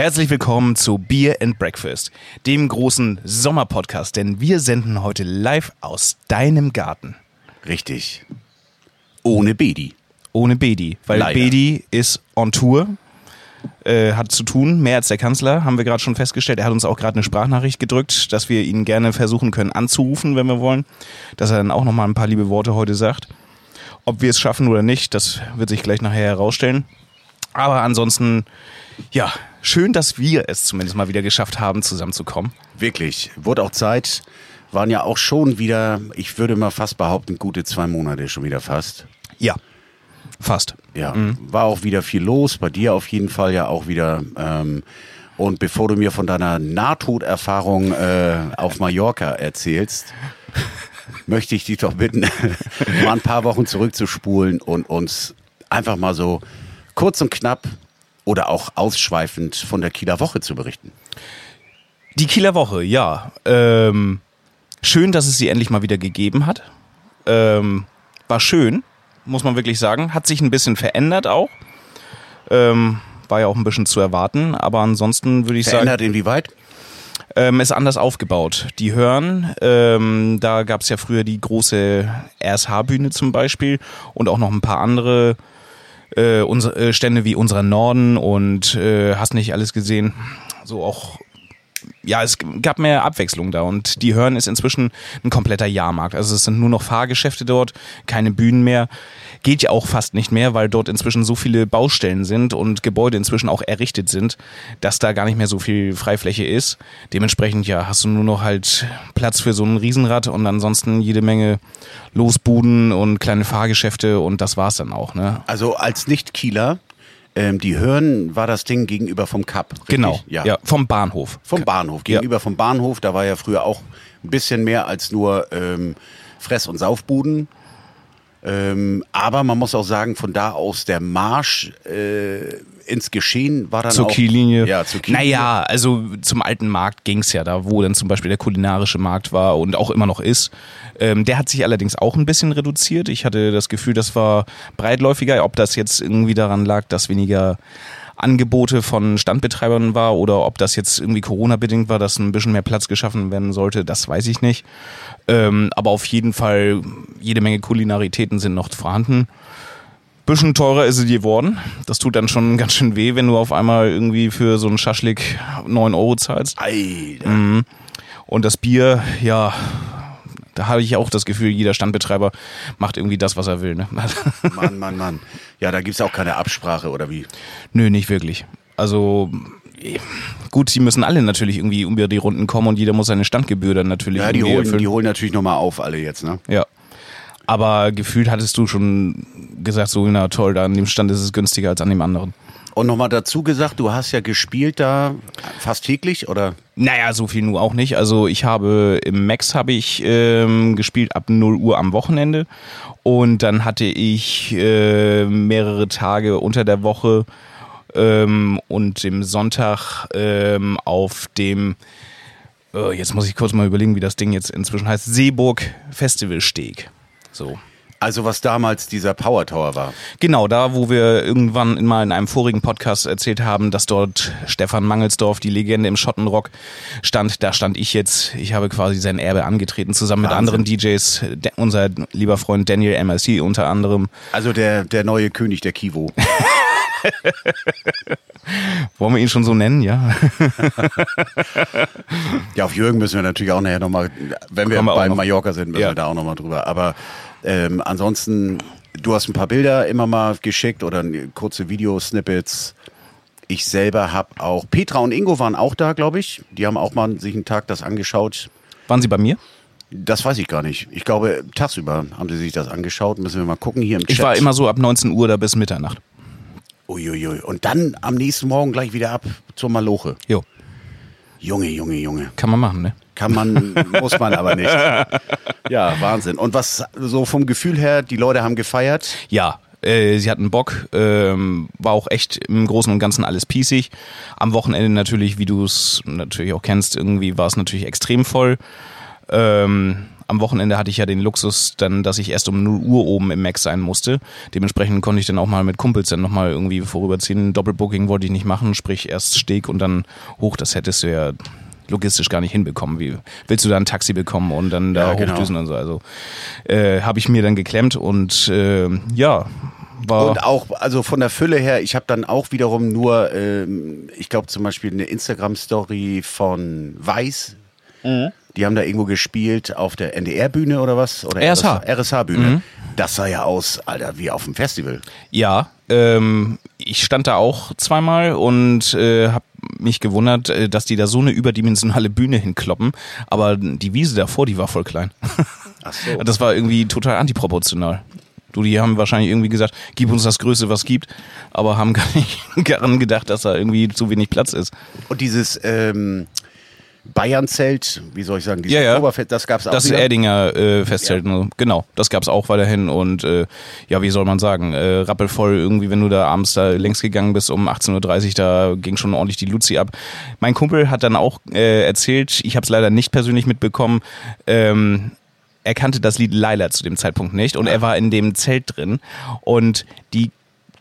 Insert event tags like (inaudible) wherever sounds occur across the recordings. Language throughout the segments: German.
Herzlich willkommen zu Beer and Breakfast, dem großen Sommerpodcast, denn wir senden heute live aus deinem Garten. Richtig. Ohne Bedi. Ohne Bedi, weil Leider. Bedi ist on Tour, äh, hat zu tun, mehr als der Kanzler, haben wir gerade schon festgestellt. Er hat uns auch gerade eine Sprachnachricht gedrückt, dass wir ihn gerne versuchen können anzurufen, wenn wir wollen, dass er dann auch nochmal ein paar liebe Worte heute sagt. Ob wir es schaffen oder nicht, das wird sich gleich nachher herausstellen. Aber ansonsten, ja, schön, dass wir es zumindest mal wieder geschafft haben, zusammenzukommen. Wirklich. Wurde auch Zeit. Waren ja auch schon wieder, ich würde mal fast behaupten, gute zwei Monate schon wieder fast. Ja, fast. Ja, war auch wieder viel los. Bei dir auf jeden Fall ja auch wieder. Ähm, und bevor du mir von deiner Nahtoderfahrung äh, auf Mallorca erzählst, möchte ich dich doch bitten, (laughs) mal ein paar Wochen zurückzuspulen und uns einfach mal so kurz und knapp oder auch ausschweifend von der Kieler Woche zu berichten. Die Kieler Woche, ja. Ähm, schön, dass es sie endlich mal wieder gegeben hat. Ähm, war schön, muss man wirklich sagen. Hat sich ein bisschen verändert auch. Ähm, war ja auch ein bisschen zu erwarten, aber ansonsten würde ich sagen, Verändert inwieweit? ähm, ist anders aufgebaut. Die Hören, ähm, da gab es ja früher die große RSH-Bühne zum Beispiel und auch noch ein paar andere äh, unsere, äh, Stände wie unserer Norden und äh, hast nicht alles gesehen. So auch ja, es gab mehr Abwechslung da und die Hören ist inzwischen ein kompletter Jahrmarkt. Also es sind nur noch Fahrgeschäfte dort, keine Bühnen mehr. Geht ja auch fast nicht mehr, weil dort inzwischen so viele Baustellen sind und Gebäude inzwischen auch errichtet sind, dass da gar nicht mehr so viel Freifläche ist. Dementsprechend ja, hast du nur noch halt Platz für so ein Riesenrad und ansonsten jede Menge Losbuden und kleine Fahrgeschäfte und das war's dann auch, ne? Also als Nicht-Kieler, ähm, die Hören war das Ding gegenüber vom Cup. Richtig? Genau, ja. vom Bahnhof. Vom Bahnhof, gegenüber vom Bahnhof. Da war ja früher auch ein bisschen mehr als nur ähm, Fress- und Saufbuden. Ähm, aber man muss auch sagen, von da aus der Marsch äh, ins Geschehen war dann zur auch... Kiellinie. Ja, zur Kiellinie. Naja, also zum alten Markt ging's ja da, wo dann zum Beispiel der kulinarische Markt war und auch immer noch ist. Ähm, der hat sich allerdings auch ein bisschen reduziert. Ich hatte das Gefühl, das war breitläufiger. Ob das jetzt irgendwie daran lag, dass weniger Angebote von Standbetreibern war oder ob das jetzt irgendwie Corona-bedingt war, dass ein bisschen mehr Platz geschaffen werden sollte, das weiß ich nicht. Ähm, aber auf jeden Fall, jede Menge Kulinaritäten sind noch vorhanden. Bisschen teurer ist es geworden. Das tut dann schon ganz schön weh, wenn du auf einmal irgendwie für so einen Schaschlik 9 Euro zahlst. Alter. Mhm. Und das Bier, ja, da habe ich auch das Gefühl, jeder Standbetreiber macht irgendwie das, was er will. Ne? (laughs) Mann, Mann, Mann. Ja, da gibt's auch keine Absprache, oder wie? Nö, nicht wirklich. Also eh, gut, sie müssen alle natürlich irgendwie über die Runden kommen und jeder muss seine Standgebühr dann natürlich Ja, die holen, erfüllen. die holen natürlich nochmal auf, alle jetzt, ne? Ja. Aber gefühlt hattest du schon gesagt, so, na toll, da an dem Stand ist es günstiger als an dem anderen. Und nochmal dazu gesagt, du hast ja gespielt da fast täglich, oder? Naja, so viel nur auch nicht. Also ich habe im Max habe ich ähm, gespielt ab 0 Uhr am Wochenende und dann hatte ich äh, mehrere Tage unter der Woche ähm, und im Sonntag ähm, auf dem äh, jetzt muss ich kurz mal überlegen, wie das Ding jetzt inzwischen heißt, Seeburg Festivalsteg. So. Also was damals dieser Power Tower war. Genau, da wo wir irgendwann mal in einem vorigen Podcast erzählt haben, dass dort Stefan Mangelsdorf, die Legende im Schottenrock, stand, da stand ich jetzt. Ich habe quasi sein Erbe angetreten, zusammen mit Wahnsinn. anderen DJs, De unser lieber Freund Daniel MLC unter anderem. Also der, der neue König der Kivo. (laughs) (laughs) Wollen wir ihn schon so nennen, ja? (laughs) Ja, auf Jürgen müssen wir natürlich auch nachher nochmal, wenn wir wir bei noch. Mallorca sind, müssen Ja. wir da auch nochmal drüber. Aber ähm, ansonsten, du hast ein paar Bilder immer mal geschickt oder kurze Videosnippets. Ich selber habe auch, Petra und Ingo waren auch da, glaube ich. Die haben auch mal sich einen Tag das angeschaut. Waren Sie bei mir? Das weiß ich gar nicht. Ich glaube, tagsüber haben sie sich das angeschaut. Müssen wir mal gucken hier im Chat. Ich war immer so ab 19 Uhr da bis Mitternacht. Uiuiui. Und dann am nächsten Morgen gleich wieder ab zur Maloche. Jo, Junge, Junge, Junge. kann man machen, ne? Kann man, (laughs) muss man aber nicht. Ja, Wahnsinn. Und was so vom Gefühl her, die Leute haben gefeiert. Ja, äh, sie hatten Bock, ähm, war auch echt im Großen und Ganzen alles pießig. Am Wochenende natürlich, wie du es natürlich auch kennst, irgendwie war es natürlich extrem voll. Ähm, am Wochenende hatte ich ja den Luxus dann, dass ich erst um 0 Uhr oben im Max sein musste. Dementsprechend konnte ich dann auch mal mit Kumpels dann nochmal irgendwie vorüberziehen. Doppelbooking wollte ich nicht machen, sprich erst Steg und dann hoch. Das hättest du ja logistisch gar nicht hinbekommen. Wie willst du da ein Taxi bekommen und dann da Ja, genau. hochdüsen und so? Also äh, habe ich mir dann geklemmt und äh, ja, war Und auch, also von der Fülle her, ich habe dann auch wiederum nur, ähm, ich glaube zum Beispiel eine Instagram-Story von Weiß. Mhm. Die haben da irgendwo gespielt auf der NDR-Bühne oder was? Oder RSH. RSH-Bühne. Mhm. Das sah ja aus, Alter, wie auf dem Festival. Ja, ähm, ich stand da auch zweimal und äh, habe mich gewundert, äh, dass die da so eine überdimensionale Bühne hinkloppen. Aber die Wiese davor, die war voll klein. (laughs) Ach so. Das war irgendwie total antiproportional. Du, die haben wahrscheinlich irgendwie gesagt, gib uns das Größte, was gibt, aber haben gar nicht (laughs) daran gedacht, dass da irgendwie zu wenig Platz ist. Und dieses ähm, Bayern-Zelt, wie soll ich sagen, dieses Ja, ja. Oberfett, das gab's auch Das wieder. Erdinger äh, Festzelt, ne? genau, das gab's auch weiterhin und äh, ja, wie soll man sagen, äh, rappelvoll irgendwie, wenn du da abends da längs gegangen bist um 18.30 Uhr, da ging schon ordentlich die Luzi ab. Mein Kumpel hat dann auch äh, erzählt, ich habe es leider nicht persönlich mitbekommen, ähm, er kannte das Lied Laila zu dem Zeitpunkt nicht und er war in dem Zelt drin und die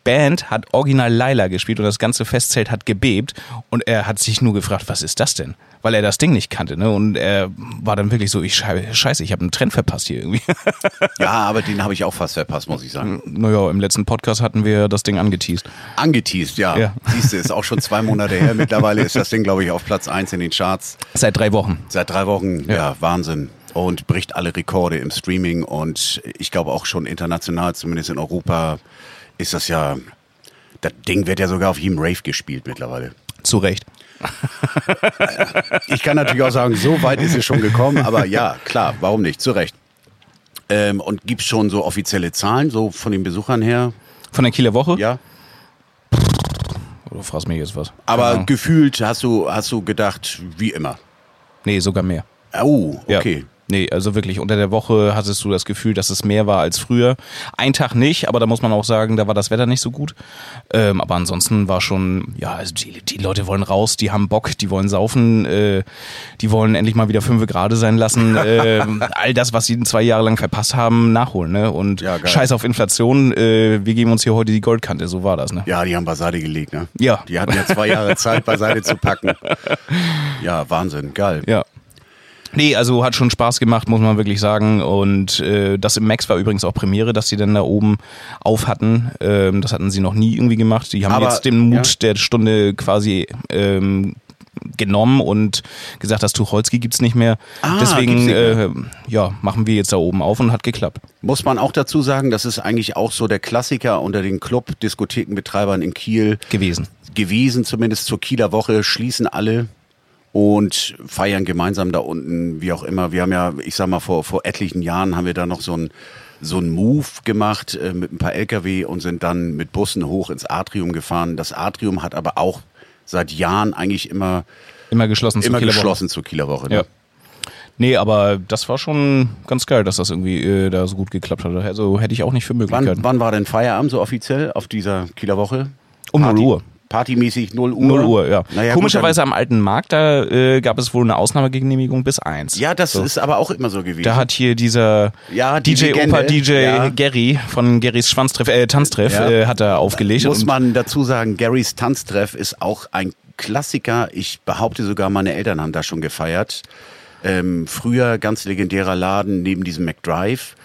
Band hat original Laila gespielt und das ganze Festzelt hat gebebt und er hat sich nur gefragt, was ist das denn? Weil er das Ding nicht kannte, ne? Und er war dann wirklich so, ich scheiße, ich habe einen Trend verpasst hier irgendwie. (laughs) Ja, aber den habe ich auch fast verpasst, muss ich sagen. naja, im letzten Podcast hatten wir das Ding angeteased. Angeteased, ja. Ja. Siehst du, ist auch schon zwei Monate her. Mittlerweile ist das Ding, glaube ich, auf Platz eins in den Charts. Seit drei Wochen. Seit drei Wochen, ja, Ja. Wahnsinn. Und bricht alle Rekorde im Streaming und ich glaube auch schon international, zumindest in Europa, ist das ja, das Ding wird ja sogar auf jedem Rave gespielt mittlerweile. Zu Recht. Ich kann natürlich auch sagen, so weit ist es schon gekommen, aber ja, klar, warum nicht? Zu Recht. Ähm, und gibt's schon so offizielle Zahlen, so von den Besuchern her? Von der Kieler Woche? Ja. Du fragst mich jetzt was. Aber Ahnung. gefühlt hast du, hast du gedacht, wie immer. Nee, sogar mehr. Oh, Ja. Nee, also wirklich, unter der Woche hattest du das Gefühl, dass es mehr war als früher. Ein Tag nicht, aber da muss man auch sagen, da war das Wetter nicht so gut. Ähm, aber ansonsten war schon, ja, also die, die Leute wollen raus, die haben Bock, die wollen saufen, äh, die wollen endlich mal wieder fünf Grade sein lassen. (laughs) ähm, all das, was sie zwei Jahre lang verpasst haben, nachholen. Ne? Und Ja, scheiß auf Inflation, äh, wir geben uns hier heute die Goldkante, so war das. Ne? Ja, die haben beiseite gelegt, ne? Ja. Die hatten ja zwei Jahre Zeit, (laughs) beiseite zu packen. Ja, Wahnsinn, geil. Ja. Nee, also hat schon Spaß gemacht, muss man wirklich sagen. Und äh, das im Max war übrigens auch Premiere, dass sie dann da oben auf hatten. Ähm, das hatten sie noch nie irgendwie gemacht. Die haben Aber, jetzt den Mut ja. der Stunde quasi ähm, genommen und gesagt, das Tucholsky gibt's nicht mehr. Ah, Deswegen nicht mehr. äh, ja, machen wir jetzt da oben auf und hat geklappt. Muss man auch dazu sagen, das ist eigentlich auch so der Klassiker unter den Club-Diskothekenbetreibern in Kiel gewesen. gewesen, zumindest zur Kieler Woche, schließen alle und feiern gemeinsam da unten, wie auch immer. Wir haben ja, ich sag mal, vor, vor etlichen Jahren haben wir da noch so ein so ein Move gemacht äh, mit ein paar LKW und sind dann mit Bussen hoch ins Atrium gefahren. Das Atrium hat aber auch seit Jahren eigentlich immer, Immer geschlossen zur immer Kieler Woche. geschlossen zur Kieler Woche. Ne? Ja. Nee, aber das war schon ganz geil, dass das irgendwie äh, da so gut geklappt hat. Also hätte ich auch nicht für möglich Wann, wann war denn Feierabend so offiziell auf dieser Kieler Woche? Um 0 Party- Uhr. Partymäßig 0 Uhr? 0 Uhr, ja. Naja, Komischerweise gut, am alten Markt, da äh, gab es wohl eine Ausnahmegenehmigung bis eins. dann, ja, das So. ist aber auch immer so gewesen. Da hat hier dieser Ja, die DJ Legende, Opa DJ ja. Gary von Garys Schwanztreff, äh, Tanztreff Ja. äh, hat er aufgelegt. Muss man dazu sagen, Garys Tanztreff ist auch ein Klassiker. Ich behaupte sogar, meine Eltern haben da schon gefeiert. Ähm, früher ganz legendärer Laden neben diesem McDrive.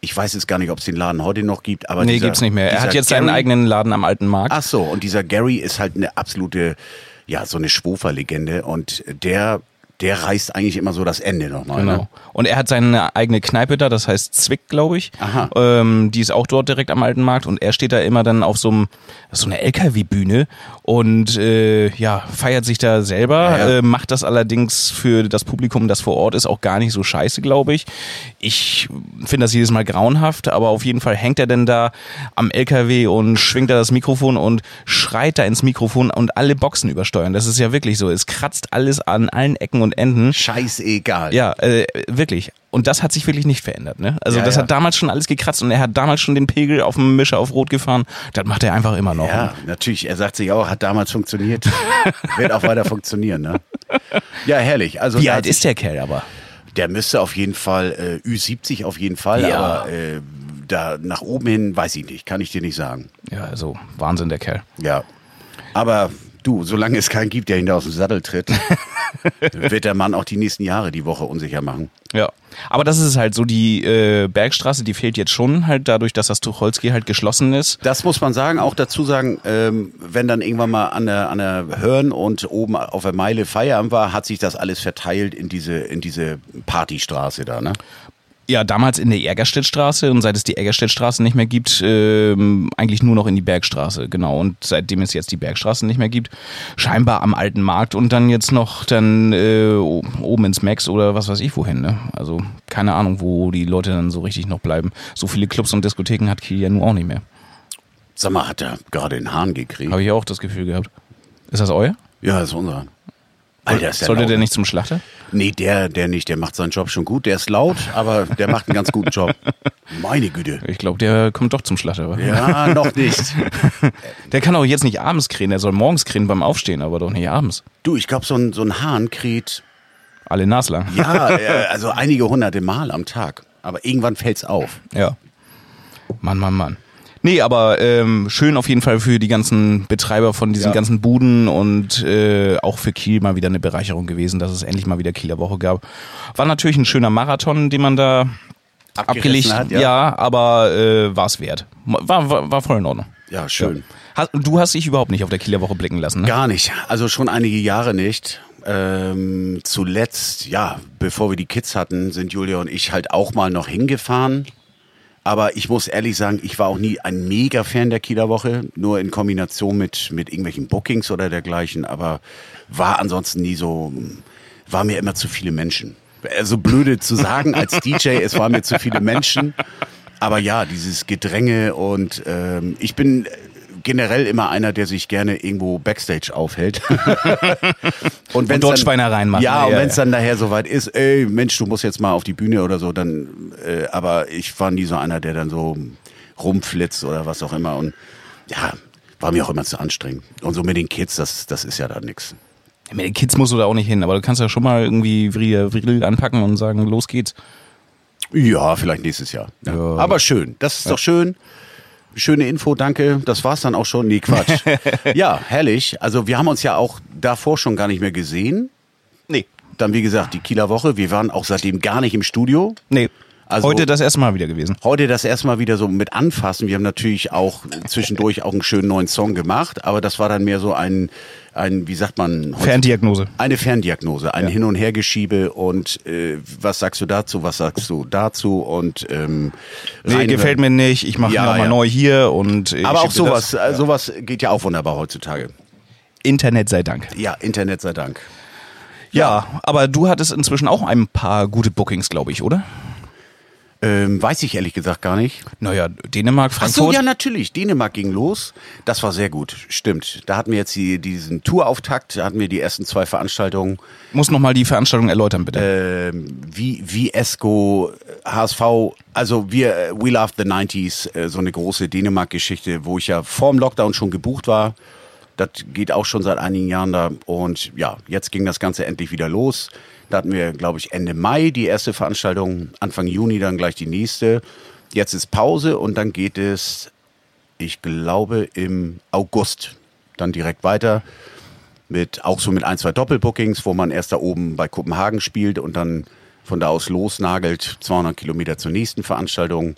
Ich weiß jetzt gar nicht, ob es den Laden heute noch gibt, aber nee, dieser, gibt's nicht mehr. Er hat jetzt seinen Gary- eigenen Laden am alten Markt. Ach so, und dieser Gary ist halt eine absolute, ja, so eine Schwofer-Legende und der, der reißt eigentlich immer so das Ende nochmal. Genau. Ne? Und er hat seine eigene Kneipe da, das heißt Zwick, glaube ich. Aha. Ähm, die ist auch dort direkt am alten Markt und er steht da immer dann auf so einem so einer LKW-Bühne und äh, ja feiert sich da selber, Ja, ja. Äh, macht das allerdings für das Publikum, das vor Ort ist, auch gar nicht so scheiße, glaube ich. Ich finde das jedes Mal grauenhaft, aber auf jeden Fall hängt er denn da am LKW und schwingt da das Mikrofon und schreit da ins Mikrofon und alle Boxen übersteuern. Das ist ja wirklich so. Es kratzt alles an allen Ecken und Enden. Scheißegal. Ja, äh, wirklich. Und das hat sich wirklich nicht verändert. Ne? Also Ja, das ja. hat damals schon alles gekratzt und er hat damals schon den Pegel auf dem Mischer auf Rot gefahren. Das macht er einfach immer noch. Ja, natürlich. Er sagt sich auch, hat damals funktioniert. (laughs) Wird auch weiter funktionieren, ne? Ja, herrlich. Also Wie alt ist der Kerl aber? Der müsste auf jeden Fall, äh, Ü70 auf jeden Fall, Ja. aber äh, da nach oben hin weiß ich nicht, kann ich dir nicht sagen. Ja, also Wahnsinn, der Kerl. Ja. Aber du, solange es keinen gibt, der ihn da aus dem Sattel tritt, (laughs) wird der Mann auch die nächsten Jahre die Woche unsicher machen. Ja. Aber das ist halt so, die äh, Bergstraße, die fehlt jetzt schon halt dadurch, dass das Tucholsky halt geschlossen ist. Das muss man sagen, auch dazu sagen, ähm, wenn dann irgendwann mal an der, an der Hörn und oben auf der Meile Feierabend war, hat sich das alles verteilt in diese, in diese Partystraße da, ne? Ja, damals in der Egerstedtstraße und seit es die Egerstedtstraße nicht mehr gibt, ähm, eigentlich nur noch in die Bergstraße, genau. Und seitdem es jetzt die Bergstraße nicht mehr gibt, scheinbar am alten Markt und dann jetzt noch dann äh, oben ins Max oder was weiß ich wohin, ne? Also keine Ahnung, wo die Leute dann so richtig noch bleiben. So viele Clubs und Diskotheken hat Kiel ja nun auch nicht mehr. Sag mal, hat er gerade den Hahn gekriegt? Habe ich auch das Gefühl gehabt. Ist das euer? Ja, das ist unser. Alter, ist der Sollte der nicht zum Schlachter? Nee, der, der nicht. Der macht seinen Job schon gut. Der ist laut, aber der macht einen ganz guten Job. (laughs) Meine Güte. Ich glaube, der kommt doch zum Schlachter. wa? Ja, noch nicht. (laughs) Der kann auch jetzt nicht abends krähen, der soll morgens krähen beim Aufstehen, aber doch nicht abends. Du, ich glaube, so ein, so ein Hahn kräht, Alle naslang. ja, (laughs) äh, also einige hunderte Mal am Tag. Aber irgendwann fällt's auf. Ja. Mann, Mann, Mann. Nee, aber ähm, schön auf jeden Fall für die ganzen Betreiber von diesen Ja. ganzen Buden und äh, auch für Kiel mal wieder eine Bereicherung gewesen, dass es endlich mal wieder Kieler Woche gab. War natürlich ein schöner Marathon, den man da abgelegt hat, ja. ja. aber äh, war es wert. War, war, war voll in Ordnung. Ja, schön. Hast, du hast dich überhaupt nicht auf der Kieler Woche blicken lassen, ne? Gar nicht. Also schon einige Jahre nicht. Ähm, zuletzt, ja, bevor wir die Kids hatten, sind Julia und ich halt auch mal noch hingefahren. Aber ich muss ehrlich sagen, ich war auch nie ein Mega-Fan der Kieler Woche, nur in Kombination mit, mit irgendwelchen Bookings oder dergleichen, aber war ansonsten nie so, war mir immer zu viele Menschen. Also blöde zu sagen als (laughs) DJ, es waren mir zu viele Menschen. Aber ja, dieses Gedränge und ähm, ich bin generell immer einer, der sich gerne irgendwo Backstage aufhält. (laughs) und wenn's dort dann- Schweinereien macht. Ja, und Ja, wenn es ja. dann nachher soweit ist, ey, Mensch, du musst jetzt mal auf die Bühne oder so, dann, äh, aber ich war nie so einer, der dann so rumflitzt oder was auch immer und ja, war mir auch immer zu anstrengend. Und so mit den Kids, das, das ist ja dann nix. Mit den Kids musst du da auch nicht hin, aber du kannst ja schon mal irgendwie Vril Vril anpacken und sagen, los geht's. Ja, vielleicht nächstes Jahr. Ja. Ja. Aber schön, das ist doch schön. Schöne Info, danke. Das war's dann auch schon. Nee, Quatsch. (laughs) ja, herrlich. Also wir haben uns ja auch davor schon gar nicht mehr gesehen. Nee. Dann, wie gesagt, die Kieler Woche. Wir waren auch seitdem gar nicht im Studio. Nee. Also- Heute das erste Mal wieder gewesen. Heute das erstmal wieder so mit anfassen. Wir haben natürlich auch zwischendurch auch einen schönen neuen Song gemacht, aber das war dann mehr so ein, ein wie sagt man? Ferndiagnose. Eine Ferndiagnose, ein Hin- und Hergeschiebe und äh, was sagst du dazu, was sagst du dazu und ähm, Nee, gefällt mir nicht, ich mache Ja, nochmal ja. neu hier und äh, Aber ich auch sowas, das. äh, sowas geht ja auch wunderbar heutzutage. Internet sei Dank. Ja, Internet sei Dank. Ja, aber du hattest inzwischen auch ein paar gute Bookings, glaube ich, oder? Ähm, weiß ich ehrlich gesagt gar nicht. Naja, Dänemark, Ach Frankfurt. so, ja, natürlich. Dänemark ging los. Das war sehr gut. Stimmt. Da hatten wir jetzt die, diesen Tourauftakt, da hatten wir die ersten zwei Veranstaltungen. Muss nochmal die Veranstaltung erläutern, bitte. Ähm, wie, wie Esco, HSV, also wir, äh, We Love the 90s, äh, so eine große Dänemark-Geschichte, wo ich ja vorm Lockdown schon gebucht war. Das geht auch schon seit einigen Jahren da. Und ja, jetzt ging das Ganze endlich wieder los. Da hatten wir, glaube ich, Ende Mai die erste Veranstaltung, Anfang Juni dann gleich die nächste. Jetzt ist Pause und dann geht es, ich glaube, im August dann direkt weiter mit auch so mit ein, zwei Doppelbookings, wo man erst da oben bei Kopenhagen spielt und dann von da aus losnagelt, 200 Kilometer zur nächsten Veranstaltung.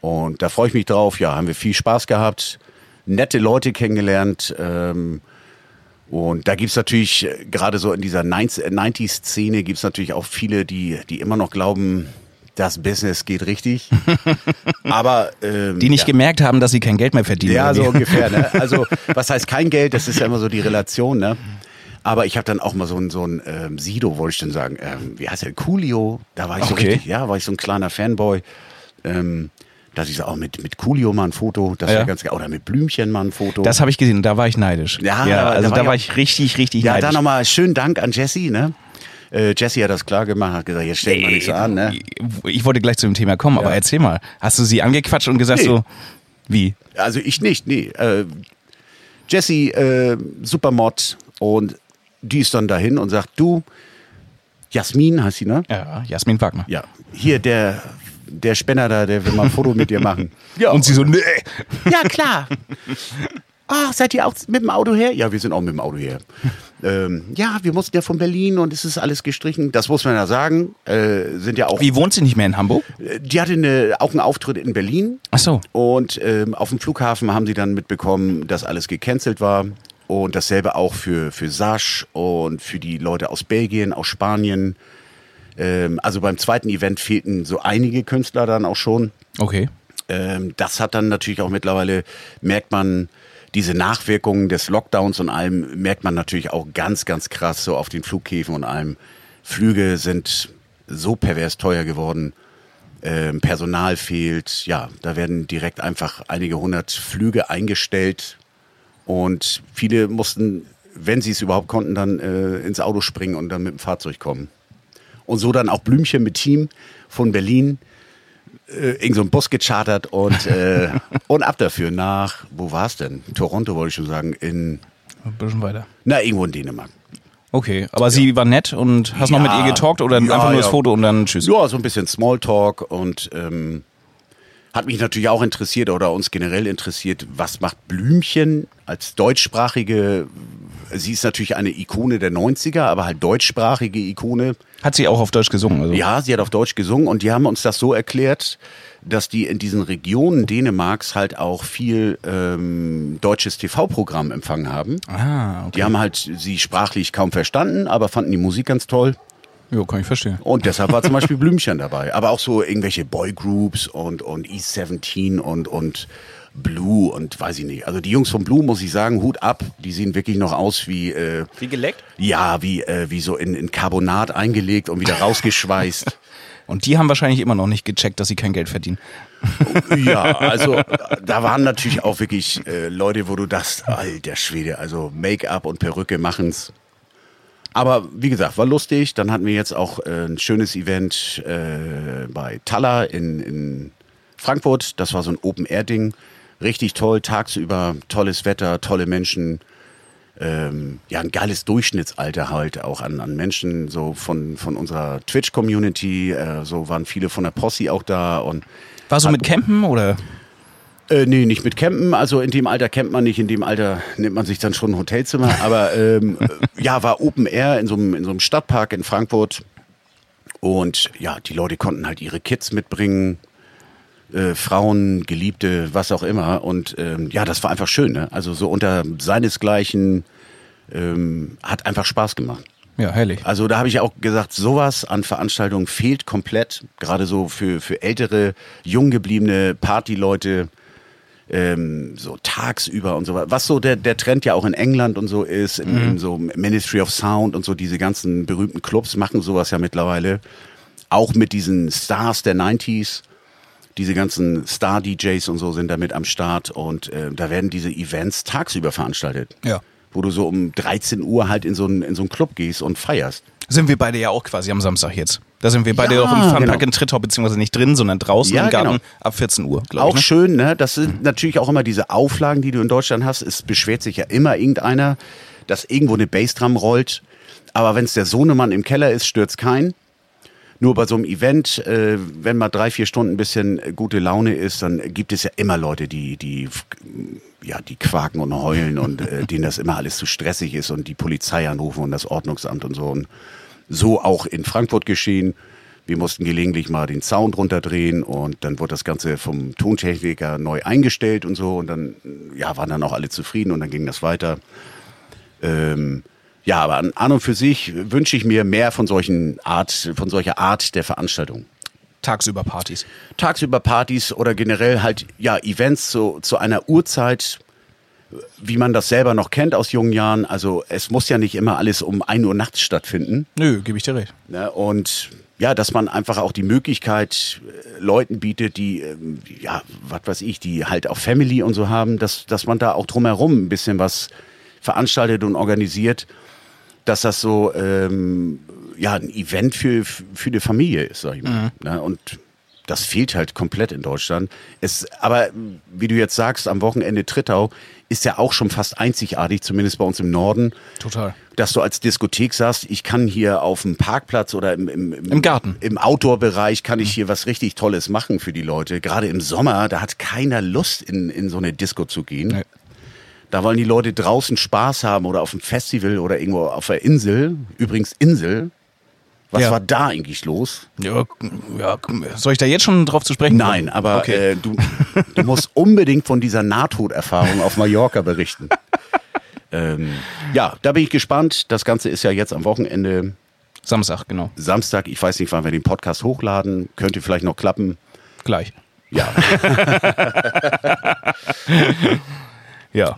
Und da freue ich mich drauf. Ja, haben wir viel Spaß gehabt, nette Leute kennengelernt. Ähm, und da gibt's natürlich, äh, gerade so in dieser 90s-Szene, gibt's natürlich auch viele, die, die immer noch glauben, das Business geht richtig. (laughs) Aber ähm, die nicht ja. gemerkt haben, dass sie kein Geld mehr verdienen. Ja, so ungefähr. Ne? (laughs) Also, was heißt kein Geld? Das ist ja immer so die Relation. Ne? Aber ich habe dann auch mal so ein, so ein ähm, Sido, wollte ich schon sagen. Ähm, wie heißt der? Coolio. Da war ich so Okay. richtig, ja, war ich so ein kleiner Fanboy. Ähm, dass ich so auch mit, mit Coolio mal ein Foto, das Ja. wäre ganz geil. Oder mit Blümchen mal ein Foto. Das habe ich gesehen, da war ich neidisch. Ja, ja da- also da da war war ich ich richtig, richtig ja, neidisch. da nochmal schönen Dank an Jesse, ne? Äh, Jesse hat das klar gemacht, hat gesagt, jetzt stellen wir nicht so an, ne? Ich wollte gleich zu dem Thema kommen, aber Ja. erzähl mal. Hast du sie angequatscht und gesagt Nee. so, wie? Also ich nicht, nee. Äh, Jessie, äh, Supermod und die ist dann dahin und sagt, du, Jasmin heißt sie, ne? Ja, Jasmin Wagner. Ja. Hier der, der Spinner da, der will mal ein Foto mit dir machen. (laughs) Ja. Und sie so, nee. Ja, klar. Ach, (laughs) seid ihr auch mit dem Auto her? Ja, wir sind auch mit dem Auto her. ähm, ja, wir mussten ja von Berlin und es ist alles gestrichen. Das muss man ja sagen. Äh, sind ja auch. Wie wohnt sie nicht mehr in Hamburg? Äh, Die hatte eine, auch einen Auftritt in Berlin. Ach so. Und ähm, auf dem Flughafen haben sie dann mitbekommen, dass alles gecancelt war. Und dasselbe auch für, für Sasch und für die Leute aus Belgien, aus Spanien. Ähm, also beim zweiten Event fehlten so einige Künstler dann auch schon. Okay. Ähm, das hat dann natürlich auch mittlerweile, merkt man, diese Nachwirkungen des Lockdowns und allem, merkt man natürlich auch ganz, ganz krass so auf den Flughäfen und allem. Flüge sind so pervers teuer geworden. Ähm, Personal fehlt. Ja, da werden direkt einfach einige hundert Flüge eingestellt. Und viele mussten, wenn sie es überhaupt konnten, dann äh, ins Auto springen und dann mit dem Fahrzeug kommen. Und so dann auch Blümchen mit Team von Berlin äh, irgend so einen Bus gechartert und, äh, (laughs) und ab dafür nach, wo war es denn? Toronto wollte ich schon sagen, in, Ein bisschen weiter. na, irgendwo in Dänemark. Okay, aber sie war nett und hast noch Ja. mit ihr getalkt oder Ja, einfach nur das ja. Foto und dann tschüss? Ja, so ein bisschen Smalltalk und ähm, hat mich natürlich auch interessiert oder uns generell interessiert, was macht Blümchen als deutschsprachige, sie ist natürlich eine Ikone der 90er, aber halt deutschsprachige Ikone. Hat sie auch auf Deutsch gesungen? Also. Ja, sie hat auf Deutsch gesungen und die haben uns das so erklärt, dass die in diesen Regionen Dänemarks halt auch viel ähm, deutsches TV-Programm empfangen haben. Ah, okay. Die haben halt sie sprachlich kaum verstanden, aber fanden die Musik ganz toll. Jo, kann ich verstehen. Und deshalb war zum Beispiel Blümchen dabei. Aber auch so irgendwelche Boygroups und, und E17 und, und Blue und weiß ich nicht. Also die Jungs von Blue, muss ich sagen, Hut ab. Die sehen wirklich noch aus wie, äh, Wie geleckt? ja, wie, äh, wie so in, in Carbonat eingelegt und wieder (laughs) rausgeschweißt. Und die haben wahrscheinlich immer noch nicht gecheckt, dass sie kein Geld verdienen. Ja, (laughs) also da waren natürlich auch wirklich äh, Leute, wo du dachtest, alter Schwede, also Make-up und Perücke machen's. Aber wie gesagt, war lustig. Dann hatten wir jetzt auch äh, ein schönes Event äh, bei Talla in, in Frankfurt. Das war so ein Open-Air-Ding. Richtig toll, tagsüber, tolles Wetter, tolle Menschen. Ähm, ja, ein geiles Durchschnittsalter halt auch an, an Menschen, so von, von unserer Twitch-Community. Äh, so waren viele von der Posse auch da und War so mit Campen oder? äh, nee, nicht mit Campen. Also in dem Alter campt man nicht, in dem Alter nimmt man sich dann schon ein Hotelzimmer. (laughs) Aber ähm, äh, ja, war Open Air in so, einem, in so einem Stadtpark in Frankfurt. Und ja, die Leute konnten halt ihre Kids mitbringen, äh, Frauen, Geliebte, was auch immer. Und ähm, ja, das war einfach schön. Ne? Also so unter seinesgleichen ähm, hat einfach Spaß gemacht. Ja, herrlich. Also da habe ich auch gesagt, sowas an Veranstaltungen fehlt komplett. Gerade so für, für ältere, jung gebliebene Partyleute, ähm, so tagsüber und so weiter. Was so der, der Trend ja auch in England und so ist, in, in so Ministry of Sound und so diese ganzen berühmten Clubs machen sowas ja mittlerweile. Auch mit diesen Stars der 90s. Diese ganzen Star-DJs und so sind damit am Start und äh, da werden diese Events tagsüber veranstaltet Ja. wo du so um 13 Uhr halt in so einen, in so einen Club gehst und feierst. Sind wir beide ja auch quasi am Samstag jetzt. Da sind wir beide Ja, auch im Funpark genau. in Trithau, beziehungsweise nicht drin, sondern draußen Ja, im Garten genau. ab 14 Uhr, glaube ich. Auch Ne? schön, ne? Das sind natürlich auch immer diese Auflagen, die du in Deutschland hast. Es beschwert sich ja immer irgendeiner, dass irgendwo eine Bassdrum rollt. Aber wenn es der Sohnemann im Keller ist, stört's keinen. Nur bei so einem Event, äh, wenn mal drei, vier Stunden ein bisschen gute Laune ist, dann gibt es ja immer Leute, die, die, ja, die quaken und heulen und äh, denen das immer alles zu stressig ist und die Polizei anrufen und das Ordnungsamt und so. Und so auch in Frankfurt geschehen. Wir mussten gelegentlich mal den Sound runterdrehen und dann wurde das Ganze vom Tontechniker neu eingestellt und so und dann ja, waren dann auch alle zufrieden und dann ging das weiter. Ähm, ja, aber an, und für sich wünsche ich mir mehr von solchen Art, von solcher Art der Veranstaltung. Tagsüber Partys. Tagsüber Partys oder generell halt ja Events zu, zu einer Uhrzeit, wie man das selber noch kennt aus jungen Jahren. Also es muss ja nicht immer alles um 1 Uhr nachts stattfinden. Nö, gebe ich dir recht. Ne? Und ja, dass man einfach auch die Möglichkeit äh, Leuten bietet, die, ähm, ja, was weiß ich, die halt auch Family und so haben, dass, dass man da auch drumherum ein bisschen was veranstaltet und organisiert, dass das so ähm, ja ein Event für, für die Familie ist, sag ich mal. Ne? Und das fehlt halt komplett in Deutschland. Es, aber wie du jetzt sagst, am Wochenende Trittau ist ja auch schon fast einzigartig, zumindest bei uns im Norden. Total. Dass du als Diskothek sagst, ich kann hier auf dem Parkplatz oder im, im, Im Garten. im Outdoor-Bereich kann ich hier was richtig Tolles machen für die Leute. Gerade im Sommer, da hat keiner Lust, in, in so eine Disco zu gehen. Nee. Da wollen die Leute draußen Spaß haben oder auf dem Festival oder irgendwo auf der Insel. Übrigens Insel. Was Ja. war da eigentlich los? Ja, ja, soll ich da jetzt schon drauf zu sprechen? Nein, aber Okay. äh, du, du musst (laughs) unbedingt von dieser Nahtoderfahrung auf Mallorca berichten. ähm, ja, da bin ich gespannt. Das Ganze ist ja jetzt am Wochenende Samstag, genau. Samstag. Ich weiß nicht, wann wir den Podcast hochladen. Könnte vielleicht noch klappen. Gleich. Ja, (laughs) (laughs) Ja.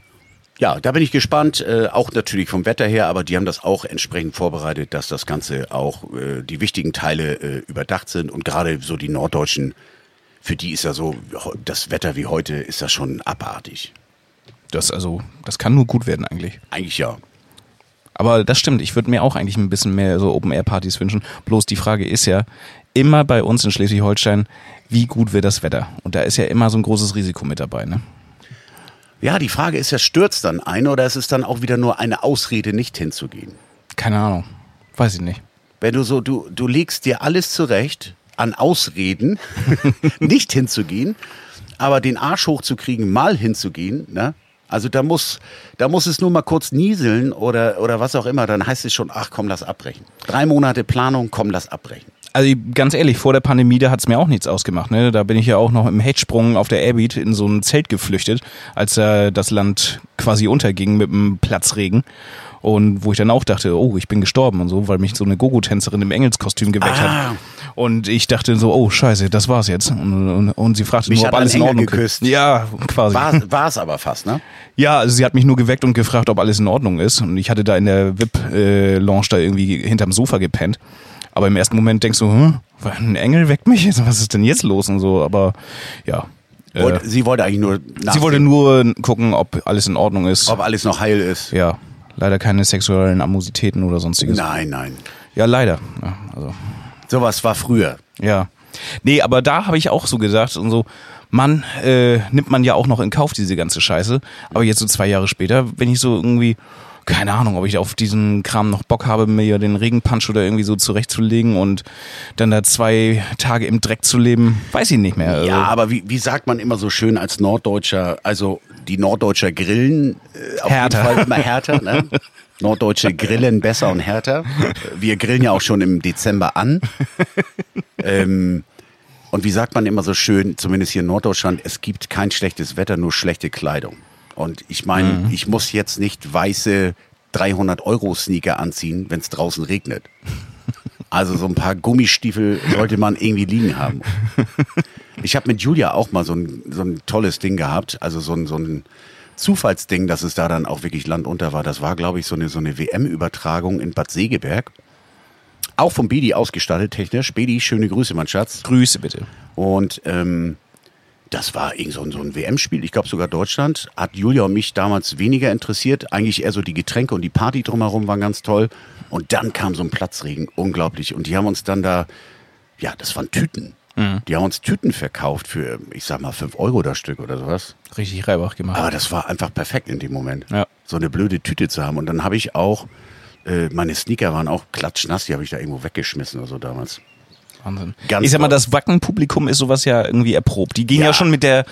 Ja, da bin ich gespannt. Äh, auch natürlich vom Wetter her, aber die haben das auch entsprechend vorbereitet, dass das Ganze auch äh, die wichtigen Teile äh, überdacht sind und gerade so die Norddeutschen. Für die ist ja so, das Wetter wie heute ist das schon abartig. Das also, das kann nur gut werden eigentlich. Eigentlich ja. Aber das stimmt, ich würde mir auch eigentlich ein bisschen mehr so Open-Air-Partys wünschen. Bloß die Frage ist ja, immer bei uns in Schleswig-Holstein, wie gut wird das Wetter? Und da ist ja immer so ein großes Risiko mit dabei, ne? Ja, die Frage ist ja, stürzt dann ein oder ist es dann auch wieder nur eine Ausrede, nicht hinzugehen? Keine Ahnung. Weiß ich nicht. Wenn du so, du, du legst dir alles zurecht an Ausreden, (laughs) nicht hinzugehen, aber den Arsch hochzukriegen, mal hinzugehen, ne? Also da muss, da muss es nur mal kurz nieseln oder, oder was auch immer, dann heißt es schon, ach komm, lass abbrechen. Drei Monate Planung, komm, lass abbrechen. Also ganz ehrlich, vor der Pandemie, da hat's mir auch nichts ausgemacht. Ne? Da bin ich ja auch noch im Hechtsprung auf der Airbeat in so ein Zelt geflüchtet, als äh, das Land quasi unterging mit einem Platzregen. Und wo ich dann auch dachte, oh, ich bin gestorben und so, weil mich so eine Gogo-Tänzerin im Engelskostüm geweckt Ah. hat. Und ich dachte so, oh scheiße, das war's jetzt. Und, und, und sie fragte Mich nur, hat ob alles in Ordnung geküsst. Ja, quasi. War, war es aber fast, ne? Ja, also sie hat mich nur geweckt und gefragt, ob alles in Ordnung ist. Und ich hatte da in der VIP-Lounge da irgendwie hinterm Sofa gepennt. Aber im ersten Moment denkst du, hm, ein Engel weckt mich? Was ist denn jetzt los und so? Aber ja. Äh, sie wollte eigentlich nur sie nachsehen, wollte nur gucken, ob alles in Ordnung ist. ob alles noch heil ist. Ja, leider keine sexuellen Amositäten oder sonstiges. Nein, nein. Ja, leider. Ja, also, Sowas war früher. ja. Nee, aber da habe ich auch so gedacht und so, Mann, äh, nimmt man ja auch noch in Kauf, diese ganze Scheiße. Aber jetzt so zwei Jahre später, wenn ich so irgendwie, keine Ahnung, ob ich auf diesen Kram noch Bock habe, mir den Regenpunch oder irgendwie so zurechtzulegen und dann da zwei Tage im Dreck zu leben, weiß ich nicht mehr. Also, Ja, aber wie, wie sagt man immer so schön als Norddeutscher, also die Norddeutscher grillen äh, auf Härter. jeden Fall immer härter, ne? (laughs) Norddeutsche grillen besser und härter. Wir grillen ja auch schon im Dezember an. ähm, und wie sagt man immer so schön, zumindest hier in Norddeutschland, es gibt kein schlechtes Wetter, nur schlechte Kleidung. Und ich meine, ich muss jetzt nicht weiße 300 Euro Sneaker anziehen, wenn es draußen regnet. Also so ein paar Gummistiefel sollte man irgendwie liegen haben. Ich habe mit Julia auch mal so ein, so ein tolles Ding gehabt, also so ein, so ein Zufallsding, dass es da dann auch wirklich Land unter war. Das war, glaube ich, so eine, so eine WM-Übertragung in Bad Segeberg. Auch vom Bedi ausgestattet, technisch. Bedi, schöne Grüße, mein Schatz. Grüße bitte. Und ähm, das war irgend so ein, so ein WM-Spiel, ich glaube sogar Deutschland. Hat Julia und mich damals weniger interessiert. Eigentlich eher so die Getränke und die Party drumherum waren ganz toll. Und dann kam so ein Platzregen, unglaublich. Und die haben uns dann da, ja, das waren Tüten. Die haben uns Tüten verkauft für, ich sag mal, 5 Euro das Stück oder sowas. Richtig Reibach gemacht. Aber das war einfach perfekt in dem Moment. Ja. So eine blöde Tüte zu haben. Und dann habe ich auch, äh, meine Sneaker waren auch klatschnass, die habe ich da irgendwo weggeschmissen oder so damals. Wahnsinn. Ganz ich sag mal, das Wacken-Publikum ist sowas ja irgendwie erprobt. Die gehen ja, Ja. schon mit der,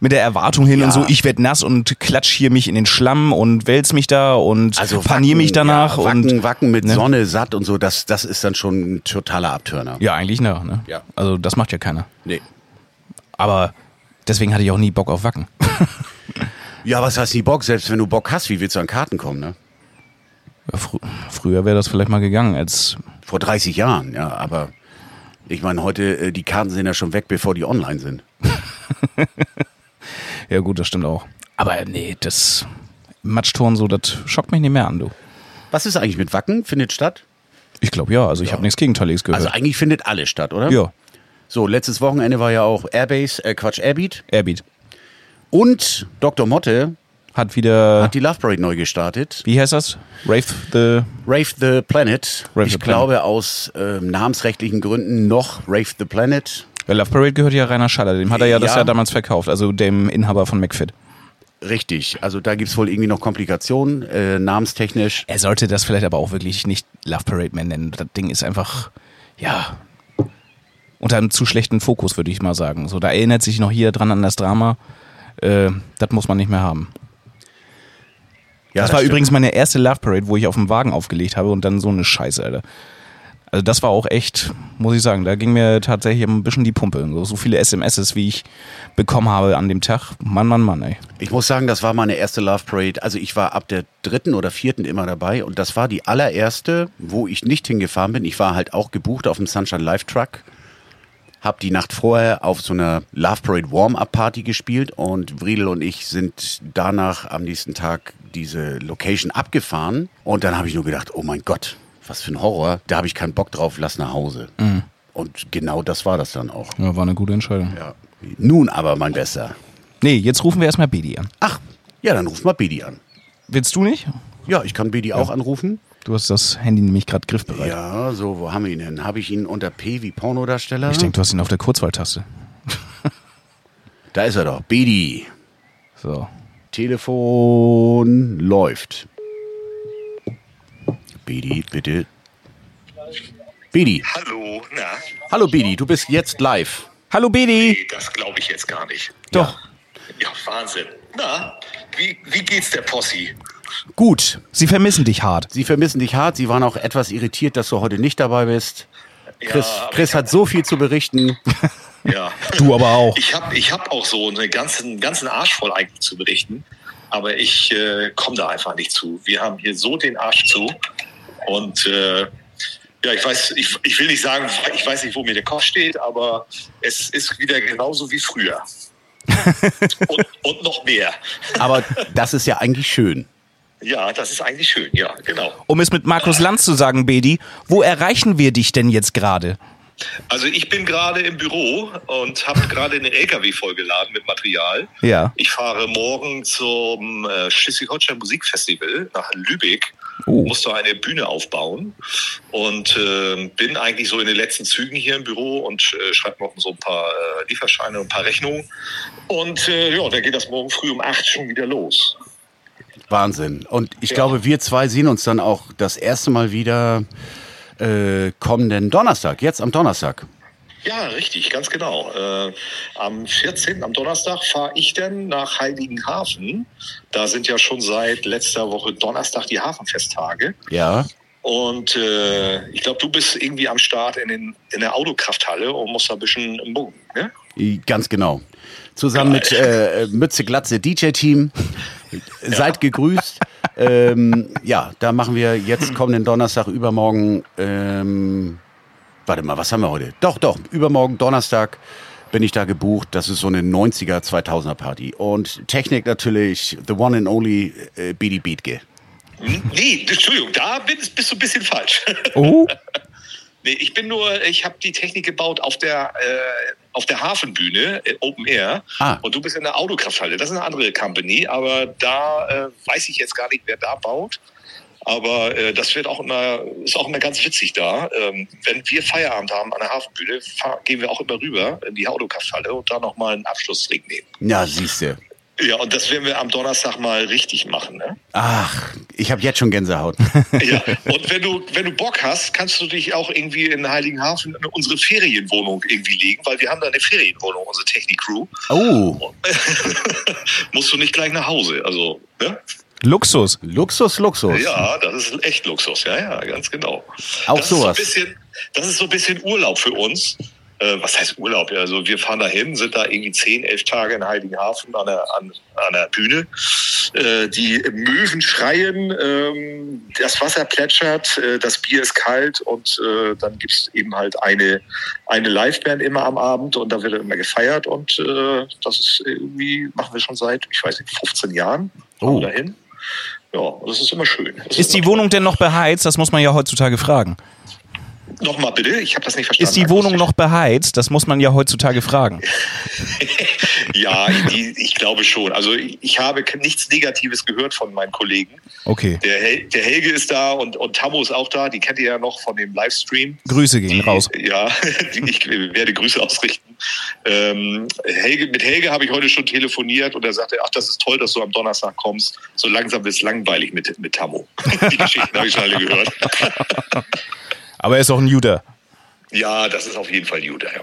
mit der Erwartung hin Ja. und so, ich werd nass und klatsch hier mich in den Schlamm und wälz mich da und Also panier mich danach ja, Wacken, und Wacken mit ne? Sonne satt und so, das, das ist dann schon ein totaler Abtörner. ja, eigentlich ne, ne? Ja. Also das macht ja keiner. Nee. Aber deswegen hatte ich auch nie Bock auf Wacken. (laughs) Ja, was heißt nie Bock? Selbst wenn du Bock hast, wie willst du an Karten kommen, ne? Ja, frü früher wäre das vielleicht mal gegangen, als Vor 30 Jahren, ja, aber ich meine, heute, äh, die Karten sind ja schon weg, bevor die online sind. (laughs) ja gut, das stimmt auch. Aber nee, das Matschtorn so, das schockt mich nicht mehr an, du. Was ist eigentlich mit Wacken? Findet statt? Ich glaube ja, also ich habe nichts Gegenteiliges gehört. Also eigentlich findet alles statt, oder? ja, So, letztes Wochenende war ja auch Airbase, äh, Quatsch, Airbeat. Airbeat Und Dr. Motte hat wieder, hat die Love Parade neu gestartet. wie heißt das? Rave the Rave the Planet. Rave ich the Planet. glaube aus ähm, namensrechtlichen Gründen noch Rave the Planet. Weil Love Parade gehört ja Rainer Schaller, dem hat er ja, das Ja. ja damals verkauft, also dem Inhaber von McFit. Richtig, also da gibt's wohl irgendwie noch Komplikationen, äh, namenstechnisch. Er sollte das vielleicht aber auch wirklich nicht Love Parade mehr nennen. Das Ding ist einfach, ja, unter einem zu schlechten Fokus, würde ich mal sagen. So, da erinnert sich noch hier dran an das Drama. Äh, das muss man nicht mehr haben. Ja, das war stimmt. übrigens meine erste Love Parade, wo ich auf dem Wagen aufgelegt habe und dann so eine Scheiße, Alter. Also das war auch echt, muss ich sagen, da ging mir tatsächlich ein bisschen die Pumpe. So, so viele SMSs, wie ich bekommen habe an dem Tag. Mann, Mann, Mann, ey. Ich muss sagen, das war meine erste Love Parade. Also ich war ab der dritten oder vierten immer dabei und das war die allererste, wo ich nicht hingefahren bin. Ich war halt auch gebucht auf dem Sunshine Live Truck. Hab die Nacht vorher auf so einer Love Parade Warm-Up Party gespielt und Vriedel und ich sind danach am nächsten Tag diese Location abgefahren und dann habe ich nur gedacht, oh mein Gott, was für ein Horror. Da habe ich keinen Bock drauf, lass nach Hause. Und genau das war das dann auch. Ja, war eine gute Entscheidung. Ja. Nun aber, mein Bester. Nee, jetzt rufen wir erstmal Bedi an. Ach, ja, dann ruf mal Bedi an. Willst du nicht? Ja, ich kann Bedi auch anrufen. Du hast das Handy nämlich gerade griffbereit. Ja, so, wo haben wir ihn denn? Habe ich ihn unter P wie Pornodarsteller? Ich denke, du hast ihn auf der Kurzwahltaste. (laughs) Da ist er doch. Bedi. So. Telefon läuft. Bedi, bitte. Bedi. Hallo, na, Hallo Bedi, du bist jetzt live. Hallo Bedi! nee, das glaube ich jetzt gar nicht. Doch. Ja, Wahnsinn. Na, wie, wie geht's der Possi? Gut. Sie vermissen dich hart. Sie vermissen dich hart. Sie waren auch etwas irritiert, dass du heute nicht dabei bist. Chris, Chris hat so viel zu berichten. (laughs) Ja. (laughs) Du aber auch. Ich habe ich hab auch so einen ganzen, ganzen Arsch voll eigentlich zu berichten, aber ich äh, komme da einfach nicht zu. Wir haben hier so den Arsch zu und äh, ja, ich weiß, ich, ich will nicht sagen, ich weiß nicht, wo mir der Kopf steht, aber es ist wieder genauso wie früher. (laughs) und, und noch mehr. Aber das ist ja eigentlich schön. Ja, das ist eigentlich schön, ja, genau. Um es mit Markus Lanz zu sagen, Bedi, wo erreichen wir dich denn jetzt gerade? Also ich bin gerade im Büro und habe (laughs) gerade einen LKW vollgeladen mit Material. Ja. Ich fahre morgen zum äh, Schleswig-Holstein Musikfestival nach Lübeck. Oh. Muss da eine Bühne aufbauen und äh, bin eigentlich so in den letzten Zügen hier im Büro und äh, schreibe noch so ein paar äh, Lieferscheine und ein paar Rechnungen. Und äh, ja, dann geht das morgen früh um acht schon wieder los. Wahnsinn. Und ich glaube, wir zwei sehen uns dann auch das erste Mal wieder äh, kommenden Donnerstag, jetzt am Donnerstag. Ja, richtig, ganz genau. Äh, am 14., am Donnerstag, fahre ich dann nach Heiligenhafen. Da sind ja schon seit letzter Woche Donnerstag die Hafenfesttage. Ja. Und äh, ich glaube, du bist irgendwie am Start in, den, in der Autokrafthalle und musst da ein bisschen mucken. Ne? Ganz genau. Zusammen mit äh, Mütze Glatze DJ-Team. (laughs) Seid gegrüßt. Ähm, ja, da machen wir jetzt kommenden Donnerstag, übermorgen. Ähm, warte mal, was haben wir heute? Doch, doch, übermorgen Donnerstag bin ich da gebucht. Das ist so eine 90er, 2000er Party. Und Technik natürlich, the one and only äh, Beady Beatke. Hm? Nee, Entschuldigung, da bist, bist du ein bisschen falsch. Oh? (laughs) nee, ich bin nur, ich habe die Technik gebaut auf der, äh, auf der Hafenbühne, äh, Open Air. Ah. Und du bist in der Autokrafthalle. Das ist eine andere Company, aber da äh, weiß ich jetzt gar nicht, wer da baut. Aber äh, das wird auch immer, ist auch immer ganz witzig da. Ähm, wenn wir Feierabend haben an der Hafenbühne, fahr, gehen wir auch immer rüber in die Autokrafthalle und da nochmal einen Abschlusstrink nehmen. Ja, siehste. Ja, und das werden wir am Donnerstag mal richtig machen. Ne? Ach, ich habe jetzt schon Gänsehaut. (laughs) Ja, (laughs) und wenn du, wenn du Bock hast, kannst du dich auch irgendwie in Heiligenhafen in unsere Ferienwohnung irgendwie legen, weil wir haben da eine Ferienwohnung, unsere Technik-Crew. Oh, (laughs) Musst du nicht gleich nach Hause. Also, ne? Luxus. Luxus, Luxus. Ja, das ist echt Luxus. Ja, ja, ganz genau. Auch das sowas. Ist so bisschen, das ist so ein bisschen Urlaub für uns. Äh, was heißt Urlaub? Also wir fahren dahin, sind da irgendwie zehn, elf Tage in Heiligenhafen an der, an, an der Bühne. Äh, die Möwen schreien, ähm, das Wasser plätschert, äh, das Bier ist kalt und dann gibt's eben halt eine, eine Liveband immer am Abend und da wird immer gefeiert und das ist irgendwie, machen wir schon seit, ich weiß nicht, 15 Jahren. Oh. dahin. Ja, das ist immer schön. Das Ist die immer Wohnung denn noch beheizt? Das muss man ja heutzutage fragen. Nochmal bitte, ich habe das nicht verstanden. Ist die Wohnung noch beheizt? Das muss man ja heutzutage fragen. (laughs) Ja, die, ich glaube schon. Also ich, habe nichts Negatives gehört von meinen Kollegen. Okay. Der, Hel der Helge ist da und, und Tammo ist auch da. Die kennt ihr ja noch von dem Livestream. Grüße gehen Die, raus. Ja, (laughs) die, ich werde Grüße ausrichten. Ähm, Helge, mit Helge habe ich heute schon telefoniert und er sagte, ach, das ist toll, dass du am Donnerstag kommst. So langsam wird es langweilig mit, mit Tammo. (laughs) Die Geschichten habe ich schon alle gehört. Aber er ist auch ein Judah. Ja, das ist auf jeden Fall Judah, ja.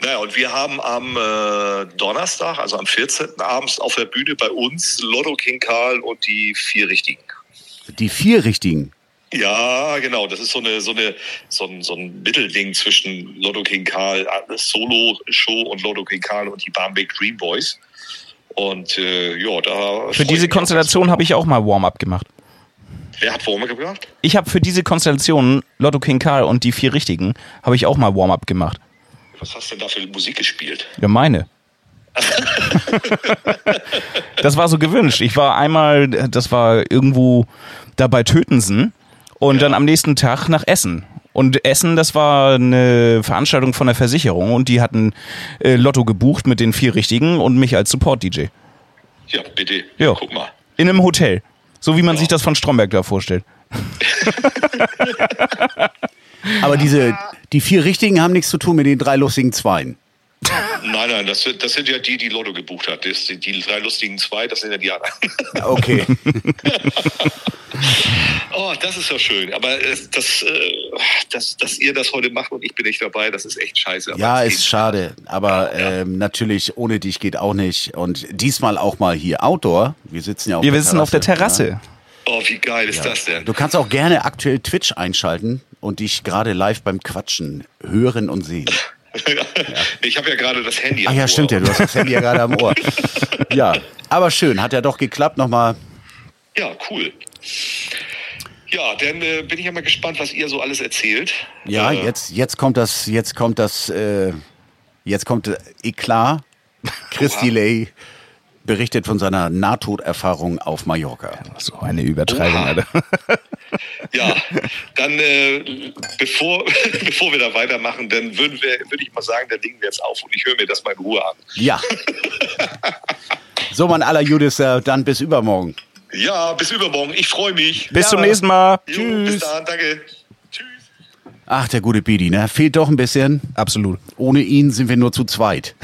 Naja, und wir haben am äh, Donnerstag, also am 14. abends auf der Bühne bei uns Lotto King Karl und die vier Richtigen. Die vier richtigen. Ja, genau. Das ist so eine, so eine, so ein, so ein Mittelding zwischen Lotto King Karl, äh, Solo-Show und Lotto King Karl und die Barmbek Dream Boys. Und äh, ja, da. Für diese Konstellation habe ich auch mal Warm-up gemacht. Wer hat Warm-up gemacht? Ich habe für diese Konstellation Lotto King Karl und die vier Richtigen habe ich auch mal Warm-up gemacht. Was hast du denn da für Musik gespielt? Ja, meine. (laughs) das war so gewünscht. Ich war einmal, das war irgendwo da bei Tötensen und ja. dann am nächsten Tag nach Essen. Und Essen, das war eine Veranstaltung von der Versicherung und die hatten äh, Lotto gebucht mit den vier Richtigen und mich als Support-DJ. Ja, bitte. Ja. Guck mal. In einem Hotel. So wie man ja. sich das von Stromberg da vorstellt. (laughs) Aber diese, die vier Richtigen haben nichts zu tun mit den drei lustigen Zweien. Nein, nein, das, das sind ja die, die Lotto gebucht hat. Das, die, die drei lustigen zwei, das sind ja die anderen. Okay. (laughs) oh, das ist ja schön. Aber das, äh, das, dass ihr das heute macht und ich bin nicht dabei, das ist echt scheiße. ja, ist schade. Aber ja. ähm, natürlich, ohne dich geht auch nicht. Und diesmal auch mal hier Outdoor. Wir sitzen ja auf Wir sitzen auf der Terrasse. Ja. Oh, wie geil ist ja. das denn? Du kannst auch gerne aktuell Twitch einschalten und dich gerade live beim Quatschen hören und sehen. (laughs) ja. Ich habe ja gerade das Handy. Ach ja, Ohr. stimmt ja, du hast das Handy ja gerade am Ohr. (laughs) Ja, aber schön, hat ja doch geklappt nochmal. Ja, cool. Ja, dann äh, bin ich ja mal gespannt, was ihr so alles erzählt. Ja, äh, jetzt, jetzt kommt das, jetzt kommt das, äh, jetzt kommt Eklat. Chris Delay berichtet von seiner Nahtoderfahrung auf Mallorca. So eine Übertreibung, Alter. (laughs) Ja, dann äh, bevor, (laughs) bevor wir da weitermachen, dann würden wir, würde ich mal sagen, dann legen wir jetzt auf und ich höre mir das mal in Ruhe an. Ja. (laughs) so, mein aller Judis, äh, dann bis übermorgen. Ja, bis übermorgen. Ich freue mich. Bis ja. zum nächsten Mal. Jo, Tschüss. Bis dann, danke. Tschüss. Ach, der gute Bidi, ne? Fehlt doch ein bisschen. Absolut. Ohne ihn sind wir nur zu zweit.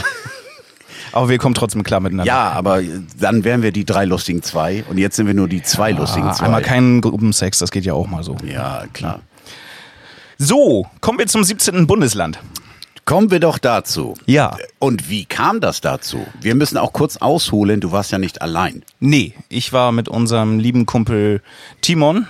Aber wir kommen trotzdem klar miteinander. Ja, aber dann wären wir die drei lustigen zwei und jetzt sind wir nur die zwei ja, lustigen zwei. Einmal keinen Gruppensex, das geht ja auch mal so. Ja, klar. So, kommen wir zum 17. Bundesland. Kommen wir doch dazu. Ja. Und wie kam das dazu? Wir müssen auch kurz ausholen, du warst ja nicht allein. Nee, ich war mit unserem lieben Kumpel Timon,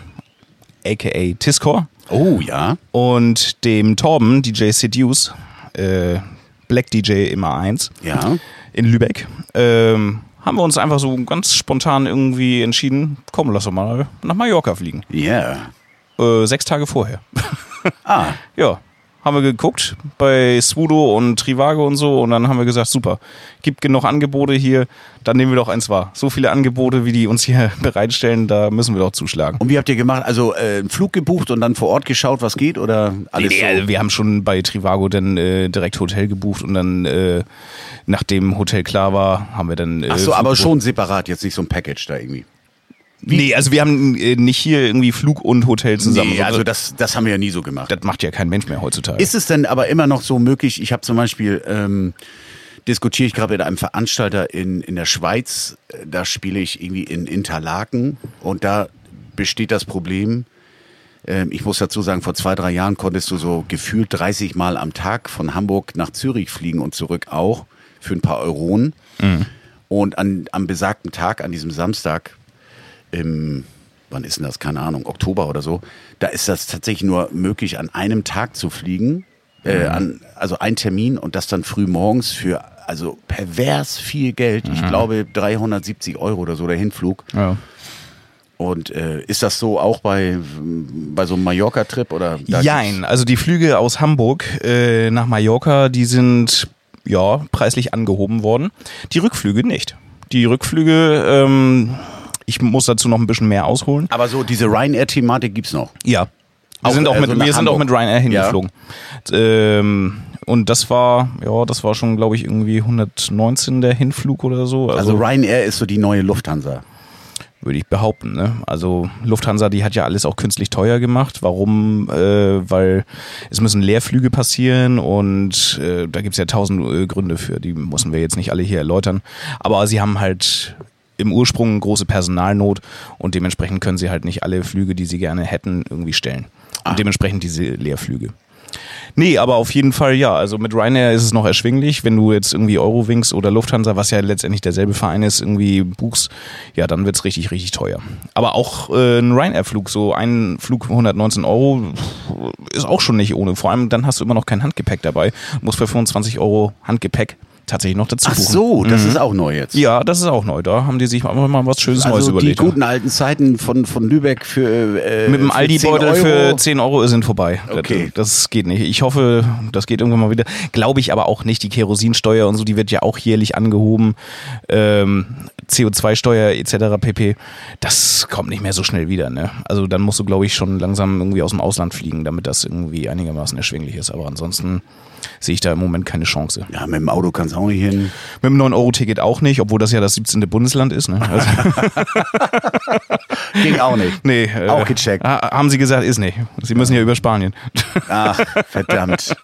aka Tiscor. Oh ja. Und dem Torben, DJ Seduce, äh, Black DJ immer eins. Ja in Lübeck, ähm, haben wir uns einfach so ganz spontan irgendwie entschieden, komm, lass doch mal nach Mallorca fliegen. Ja. Yeah. Äh, sechs Tage vorher. (laughs) Ah. ja haben wir geguckt bei Svudo und Trivago und so und dann haben wir gesagt, super, gibt genug Angebote hier, dann nehmen wir doch eins wahr. So viele Angebote, wie die uns hier (laughs) bereitstellen, da müssen wir doch zuschlagen. Und wie habt ihr gemacht? Also äh, einen Flug gebucht und dann vor Ort geschaut, was geht oder alles nee, so? Also wir haben schon bei Trivago dann äh, direkt Hotel gebucht und dann äh, nachdem Hotel klar war, haben wir dann äh, Ach so, aber schon separat, jetzt nicht so ein Package da irgendwie. Wie? Nee, also wir haben äh, nicht hier irgendwie Flug und Hotel zusammen. Nee, also das, das haben wir ja nie so gemacht. Das macht ja kein Mensch mehr heutzutage. Ist es denn aber immer noch so möglich? Ich habe zum Beispiel, ähm, diskutiere ich gerade mit einem Veranstalter in, in der Schweiz, da spiele ich irgendwie in Interlaken und da besteht das Problem, ähm, ich muss dazu sagen, vor zwei, drei Jahren konntest du so gefühlt 30 Mal am Tag von Hamburg nach Zürich fliegen und zurück auch für ein paar Euronen. Mhm. Und an, am besagten Tag, an diesem Samstag, im, wann ist denn das? Keine Ahnung, Oktober oder so. Da ist das tatsächlich nur möglich, an einem Tag zu fliegen. Äh, mhm. an, also ein Termin und das dann früh morgens für also pervers viel Geld. Mhm. Ich glaube 370 Euro oder so der Hinflug. Ja. Und äh, ist das so auch bei, bei so einem Mallorca-Trip oder? Jein, also die Flüge aus Hamburg äh, nach Mallorca, die sind ja preislich angehoben worden. Die Rückflüge nicht. Die Rückflüge ähm, ich muss dazu noch ein bisschen mehr ausholen. Aber so diese Ryanair-Thematik gibt's noch. Ja. Wir, auch, sind, auch mit, also wir sind auch mit Ryanair hingeflogen. Ja. Ähm, und das war, ja, das war schon, glaube ich, irgendwie 119 der Hinflug oder so. Also, also Ryanair ist so die neue Lufthansa. würde ich behaupten. Ne? Also Lufthansa, die hat ja alles auch künstlich teuer gemacht. Warum? Äh, weil es müssen Leerflüge passieren und äh, da gibt's ja tausend äh, Gründe für. Die müssen wir jetzt nicht alle hier erläutern. Aber sie haben halt im Ursprung große Personalnot und dementsprechend können sie halt nicht alle Flüge, die sie gerne hätten, irgendwie stellen. Und Ah. dementsprechend diese Leerflüge. Nee, aber auf jeden Fall ja. Also mit Ryanair ist es noch erschwinglich. Wenn du jetzt irgendwie Eurowings oder Lufthansa, was ja letztendlich derselbe Verein ist, irgendwie buchst, ja, dann wird's richtig, richtig teuer. Aber auch äh, ein Ryanair-Flug, so ein Flug 119 Euro, ist auch schon nicht ohne. Vor allem dann hast du immer noch kein Handgepäck dabei. Du musst für 25 Euro Handgepäck tatsächlich noch dazu Ach buchen. so, das ist auch neu jetzt. Ja, das ist auch neu. Da haben die sich einfach mal was Schönes Neues also die überlegt. guten alten Zeiten von, von Lübeck für äh, Mit dem Aldi-Beutel 10 für Euro. 10 Euro sind vorbei. Okay. Das, das geht nicht. Ich hoffe, das geht irgendwann mal wieder. Glaube ich aber auch nicht. Die Kerosinsteuer und so, die wird ja auch jährlich angehoben. Ähm, CO2-Steuer etc. pp. Das kommt nicht mehr so schnell wieder. Ne? Also dann musst du, glaube ich, schon langsam irgendwie aus dem Ausland fliegen, damit das irgendwie einigermaßen erschwinglich ist. Aber ansonsten sehe ich da im Moment keine Chance. Ja, mit dem Auto kannst du auch nicht hin. Mit dem 9-Euro-Ticket auch nicht, obwohl das ja das 17. Bundesland ist. Ne? Also, (laughs) Ging auch nicht. (laughs) nee, äh, Auch gecheckt. ha- Haben sie gesagt, ist nicht. Sie müssen ja über Spanien. (laughs) Ach, verdammt.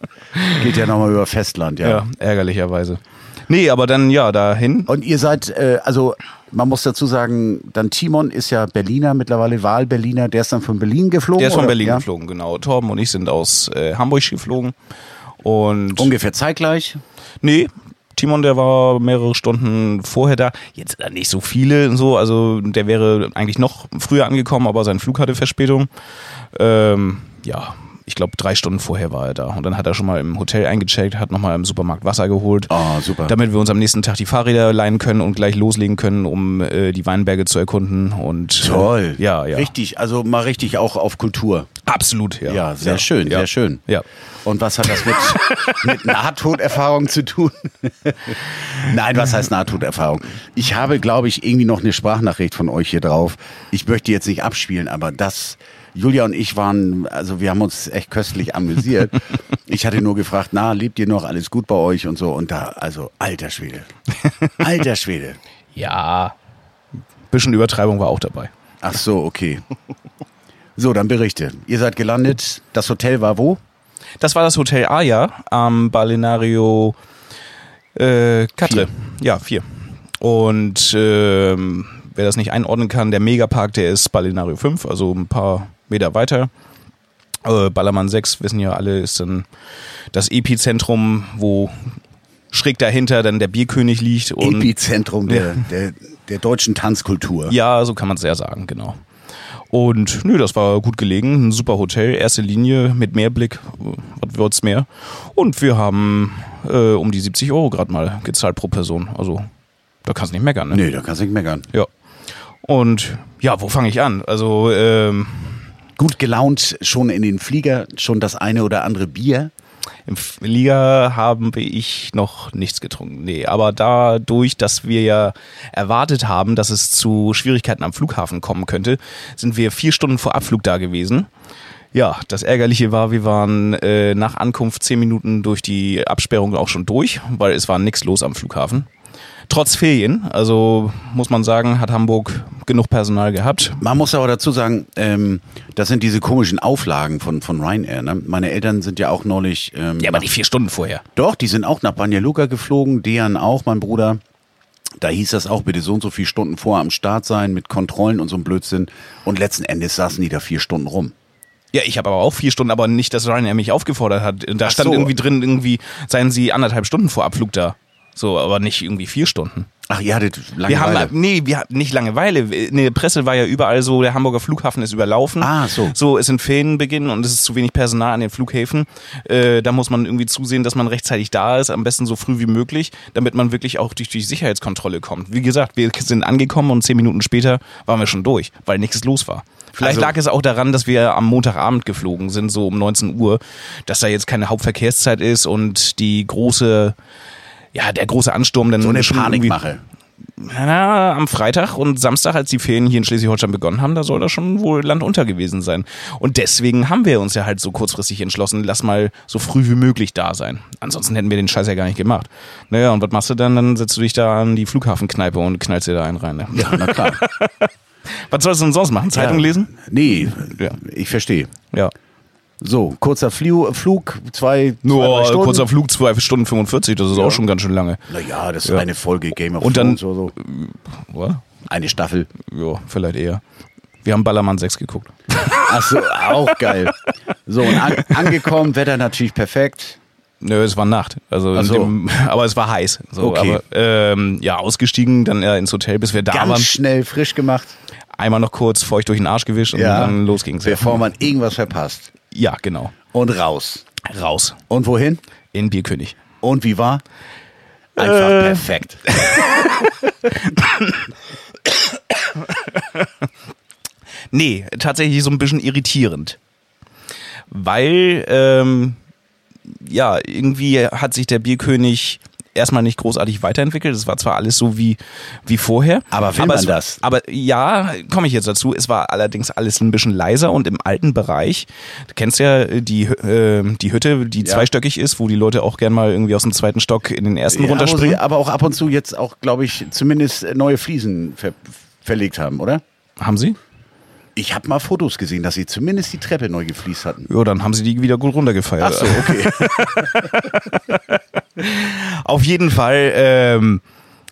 Geht ja nochmal über Festland, ja. Ja, ärgerlicherweise. Nee, aber dann ja, dahin. Und ihr seid, äh, also man muss dazu sagen, dann Timon ist ja Berliner, mittlerweile Wahl-Berliner, der ist dann von Berlin geflogen? Der ist von? Berlin ja? geflogen, genau. Torben und ich sind aus äh, Hamburg geflogen. Und Ungefähr zeitgleich. nee, Timon, der war mehrere Stunden vorher da. Jetzt nicht so viele und so. Also der wäre eigentlich noch früher angekommen, aber sein Flug hatte Verspätung. Ähm, ja, ich glaube drei Stunden vorher war er da. Und dann hat er schon mal im Hotel eingecheckt, hat nochmal im Supermarkt Wasser geholt. Oh, super. damit wir uns am nächsten Tag die Fahrräder leihen können und gleich loslegen können, um äh, die Weinberge zu erkunden. Und Toll. Äh, ja, ja. Richtig, also mal richtig auch auf Kultur. Absolut, ja. Ja, sehr schön, ja. sehr schön. Ja. Und was hat das mit, (laughs) mit Nahtoderfahrung zu tun? Nein, was heißt Nahtoderfahrung? Ich habe, glaube ich, irgendwie noch eine Sprachnachricht von euch hier drauf. Ich möchte jetzt nicht abspielen, aber das, Julia und ich waren, also wir haben uns echt köstlich amüsiert. Ich hatte nur gefragt, na, lebt ihr noch, alles gut bei euch und so. Und da, also, alter Schwede. Alter Schwede. Ja. Bisschen Übertreibung war auch dabei. Ach so, okay. So, dann berichte. Ihr seid gelandet. Das Hotel war wo? Das war das Hotel Aya am Balneario äh, Catre. Ja, vier. Und ähm, wer das nicht einordnen kann, der Megapark, der ist Balneario 5, also ein paar Meter weiter. Äh, Ballermann 6, wissen ja alle, ist dann das Epizentrum, wo schräg dahinter dann der Bierkönig liegt. Und Epizentrum der, der, der deutschen Tanzkultur. Ja, so kann man es ja sagen, genau. Und nö, das war gut gelegen, ein super Hotel, erste Linie mit Meerblick, was wird's mehr. Und wir haben äh, um die 70 Euro gerade mal gezahlt pro Person. Also da kannst du nicht meckern, ne? Nee, da kannst du nicht meckern. Ja. Und ja, wo fange ich an? Also ähm, Gut gelaunt, schon in den Flieger, schon das eine oder andere Bier. Im Flieger haben ich noch nichts getrunken. Nee, aber dadurch, dass wir ja erwartet haben, dass es zu Schwierigkeiten am Flughafen kommen könnte, sind wir vier Stunden vor Abflug da gewesen. Ja, das Ärgerliche war, wir waren äh, nach Ankunft zehn Minuten durch die Absperrung auch schon durch, weil es war nichts los am Flughafen. Trotz Ferien, also muss man sagen, hat Hamburg genug Personal gehabt. Man muss aber dazu sagen, ähm, das sind diese komischen Auflagen von, von Ryanair. Ne? Meine Eltern sind ja auch neulich. Ähm, Ja, aber die vier Stunden vorher. Doch, die sind auch nach Banja Luka geflogen, Dejan auch, mein Bruder. Da hieß das auch, bitte so und so viele Stunden vorher am Start sein mit Kontrollen und so ein Blödsinn. Und letzten Endes saßen die da vier Stunden rum. Ja, ich habe aber auch vier Stunden, aber nicht, dass Ryanair mich aufgefordert hat. Da Ach stand so. irgendwie drin, irgendwie seien sie anderthalb Stunden vor Abflug da. So, aber nicht irgendwie vier Stunden. Ach, ihr hattet Wir Langeweile. haben, nee, wir hatten nicht Langeweile. In der Presse war ja überall so, der Hamburger Flughafen ist überlaufen. Ah, so. So, es sind Ferienbeginn und es ist zu wenig Personal an den Flughäfen. Äh, da muss man irgendwie zusehen, dass man rechtzeitig da ist, am besten so früh wie möglich, damit man wirklich auch durch die Sicherheitskontrolle kommt. Wie gesagt, wir sind angekommen und zehn Minuten später waren wir schon durch, weil nichts los war. Vielleicht Also- lag es auch daran, dass wir am Montagabend geflogen sind, so um 19 Uhr, dass da jetzt keine Hauptverkehrszeit ist und die große, ja, der große Ansturm dann so eine Panikmache. na, am Freitag und Samstag, als die Ferien hier in Schleswig-Holstein begonnen haben, da soll das schon wohl Land unter gewesen sein. Und deswegen haben wir uns ja halt so kurzfristig entschlossen, lass mal so früh wie möglich da sein. Ansonsten hätten wir den Scheiß ja gar nicht gemacht. Naja, und was machst du dann? Dann setzt du dich da an die Flughafenkneipe und knallst dir da einen rein. Ne? Ja, na klar. (laughs) Was sollst du denn sonst machen? Zeitung Ja. lesen? Nee, Ja. ich verstehe. Ja. So, kurzer Fliu Flug, zwei, Nur zwei Stunden. kurzer Flug, zwei Stunden 45, das ist auch schon ganz schön lange. Naja, das ist Ja. eine Folge Game of Und dann- Thrones oder so. Oder? Eine Staffel. Ja, vielleicht eher. Wir haben Ballermann 6 geguckt. Ach so, auch geil. So, und an, angekommen, Wetter natürlich perfekt. Nö, es war Nacht. Also so. dem, (laughs) aber es war heiß. So, Okay. Aber ähm, ja, ausgestiegen, dann äh, ins Hotel, bis wir da Ganz waren. schnell frisch gemacht. Einmal noch kurz feucht durch den Arsch gewischt und dann los ging's. Bevor man irgendwas verpasst. Ja, genau. Und raus. Raus. Und wohin? In Bierkönig. Und wie war? Einfach Äh. perfekt. (laughs) Nee, tatsächlich so ein bisschen irritierend. Weil, ähm, ja, irgendwie hat sich der Bierkönig erstmal nicht großartig weiterentwickelt. Es war zwar alles so wie, wie vorher. Aber will man es, das? Aber ja, komme ich jetzt dazu. Es war allerdings alles ein bisschen leiser und im alten Bereich. Du kennst ja die, äh, die Hütte, die Ja. zweistöckig ist, wo die Leute auch gern mal irgendwie aus dem zweiten Stock in den ersten Ja, runterspringen. aber auch ab und zu jetzt auch, glaube ich, zumindest neue Fliesen ver verlegt haben, oder? Haben sie? Ich habe mal Fotos gesehen, dass sie zumindest die Treppe neu gefliest hatten. Ja, dann haben sie die wieder gut runtergefeiert. Ach so, okay. (laughs) Auf jeden Fall, ähm,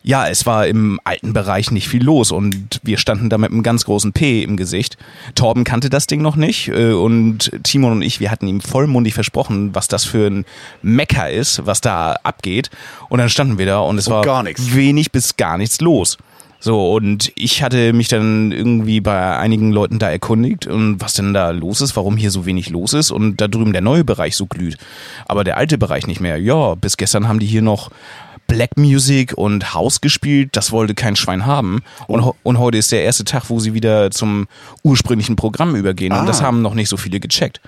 ja, es war im alten Bereich nicht viel los und wir standen da mit einem ganz großen P im Gesicht. Torben kannte das Ding noch nicht äh, und Timon und ich, wir hatten ihm vollmundig versprochen, was das für ein Mecker ist, was da abgeht. Und dann standen wir da und es Und war wenig bis gar nichts los. So, und ich hatte mich dann irgendwie bei einigen Leuten da erkundigt und was denn da los ist, warum hier so wenig los ist und da drüben der neue Bereich so glüht. Aber der alte Bereich nicht mehr. Ja, bis gestern haben die hier noch Black Music und House gespielt, das wollte kein Schwein haben. Und, und heute ist der erste Tag, wo sie wieder zum ursprünglichen Programm übergehen. Ah. Und das haben noch nicht so viele gecheckt.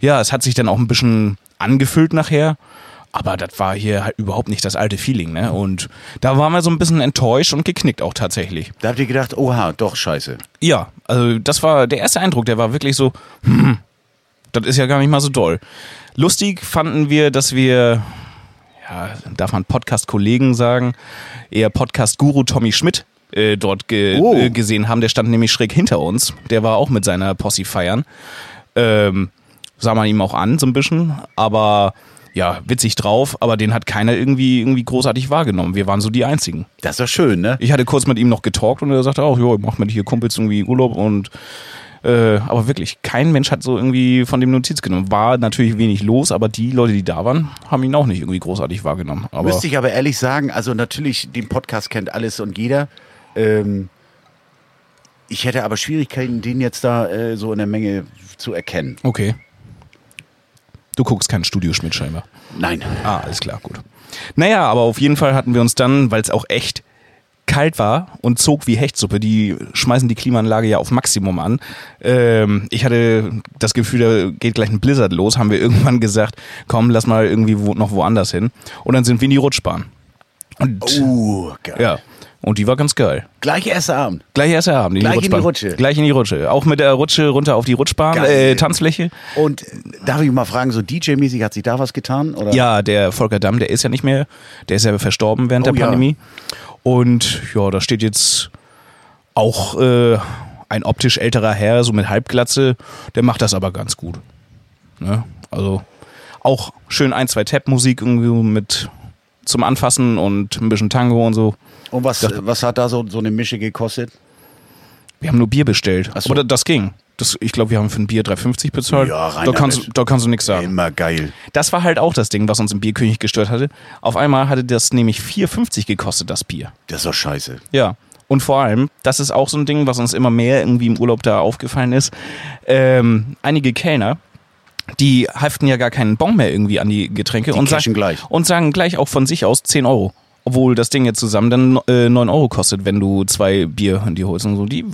Ja, es hat sich dann auch ein bisschen angefüllt nachher. Aber das war hier halt überhaupt nicht das alte Feeling, ne? Und da waren wir so ein bisschen enttäuscht und geknickt auch tatsächlich. Da habt ihr gedacht, oha, doch scheiße. Ja, also das war der erste Eindruck, der war wirklich so, hm, das ist ja gar nicht mal so doll. Lustig fanden wir, dass wir, ja, darf man Podcast-Kollegen sagen, eher Podcast-Guru Tommy Schmidt äh, dort ge Oh. äh, gesehen haben. Der stand nämlich schräg hinter uns. Der war auch mit seiner Posse feiern. Ähm, sah man ihm auch an, so ein bisschen. Aber ja, witzig drauf, aber den hat keiner irgendwie, irgendwie großartig wahrgenommen. Wir waren so die Einzigen. Das ist doch schön, ne? Ich hatte kurz mit ihm noch getalkt und er sagte auch, jo, mach mit hier Kumpels irgendwie Urlaub und äh, aber wirklich, kein Mensch hat so irgendwie von dem Notiz genommen. War natürlich wenig los, aber die Leute, die da waren, haben ihn auch nicht irgendwie großartig wahrgenommen. Aber Müsste ich aber ehrlich sagen, also natürlich, den Podcast kennt alles und jeder. Ähm, ich hätte aber Schwierigkeiten, den jetzt da äh, so in der Menge zu erkennen. okay. Du guckst kein Studioschmidt scheinbar. Nein. Ah, alles klar, gut. Naja, aber auf jeden Fall hatten wir uns dann, weil es auch echt kalt war und zog wie Hechtsuppe, die schmeißen die Klimaanlage ja auf Maximum an. Ähm, ich hatte das Gefühl, da geht gleich ein Blizzard los, haben wir (laughs) irgendwann gesagt, komm, lass mal irgendwie wo, noch woanders hin. Und dann sind wir in die Rutschbahn. Und Uh, geil. ja, und die war ganz geil. Gleich erster Abend. Gleich erst Abend. Gleich in die. Rutsche. Gleich in die Rutsche. Auch mit der Rutsche runter auf die Rutschbahn, Geil. äh, Tanzfläche. Und äh, darf ich mal fragen, so DJ-mäßig hat sich da was getan? Oder? Ja, der Volker Damm, der ist ja nicht mehr, der ist ja verstorben während Oh, der ja. Pandemie. Und ja, da steht jetzt auch äh, ein optisch älterer Herr, so mit Halbglatze, der macht das aber ganz gut. Ne? Also auch schön ein, zwei Tap-Musik irgendwie mit zum Anfassen und ein bisschen Tango und so. Und was, was hat da so, so eine Mische gekostet? Wir haben nur Bier bestellt. Ach so. Aber da- das ging. Das, ich glaube, wir haben für ein Bier 3,50 bezahlt. Ja, rein da, kannst, da kannst du nichts sagen. Immer geil. Das war halt auch das Ding, was uns im Bierkönig gestört hatte. Auf einmal hatte das nämlich 4,50 gekostet, das Bier. Das ist doch scheiße. Ja. Und vor allem, das ist auch so ein Ding, was uns immer mehr irgendwie im Urlaub da aufgefallen ist. Ähm, einige Kellner, die haften ja gar keinen Bon mehr irgendwie an die Getränke Die und, sagen, gleich. und sagen gleich auch von sich aus 10 Euro. Obwohl das Ding jetzt zusammen dann äh, 9 Euro kostet, wenn du zwei Bier in die holst und so. Die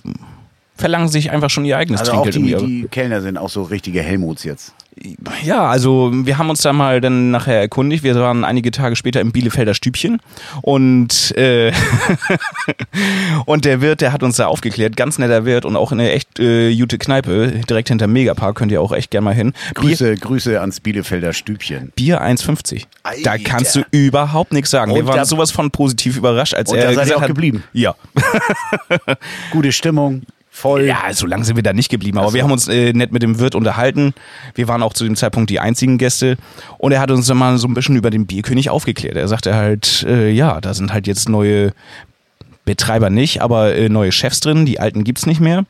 verlangen sich einfach schon ihr eigenes Also auch Trinkgeld die, irgendwie. die Kellner sind auch so richtige Helmuts jetzt. Ja, also wir haben uns da mal dann nachher erkundigt. Wir waren einige Tage später im Bielefelder Stübchen und äh, (laughs) und der Wirt, der hat uns da aufgeklärt, ganz netter Wirt und auch eine echt äh, gute Kneipe direkt hinter Megapark, könnt ihr auch echt gerne mal hin. Bier, Grüße, Grüße ans Bielefelder Stübchen. Bier 1,50. Da kannst du überhaupt nichts sagen. wir Und waren da- sowas von positiv überrascht, als Und er da seid ihr gesagt auch hat, geblieben. Ja, (laughs) Gute Stimmung, voll. Ja, so lange sind wir da nicht geblieben, aber wir haben uns äh, nett mit dem Wirt unterhalten. Wir waren auch zu dem Zeitpunkt die einzigen Gäste und er hat uns dann mal so ein bisschen über den Bierkönig aufgeklärt. Er sagte halt, äh, ja, da sind halt jetzt neue Betreiber nicht, aber äh, neue Chefs drin, die alten gibt's nicht mehr.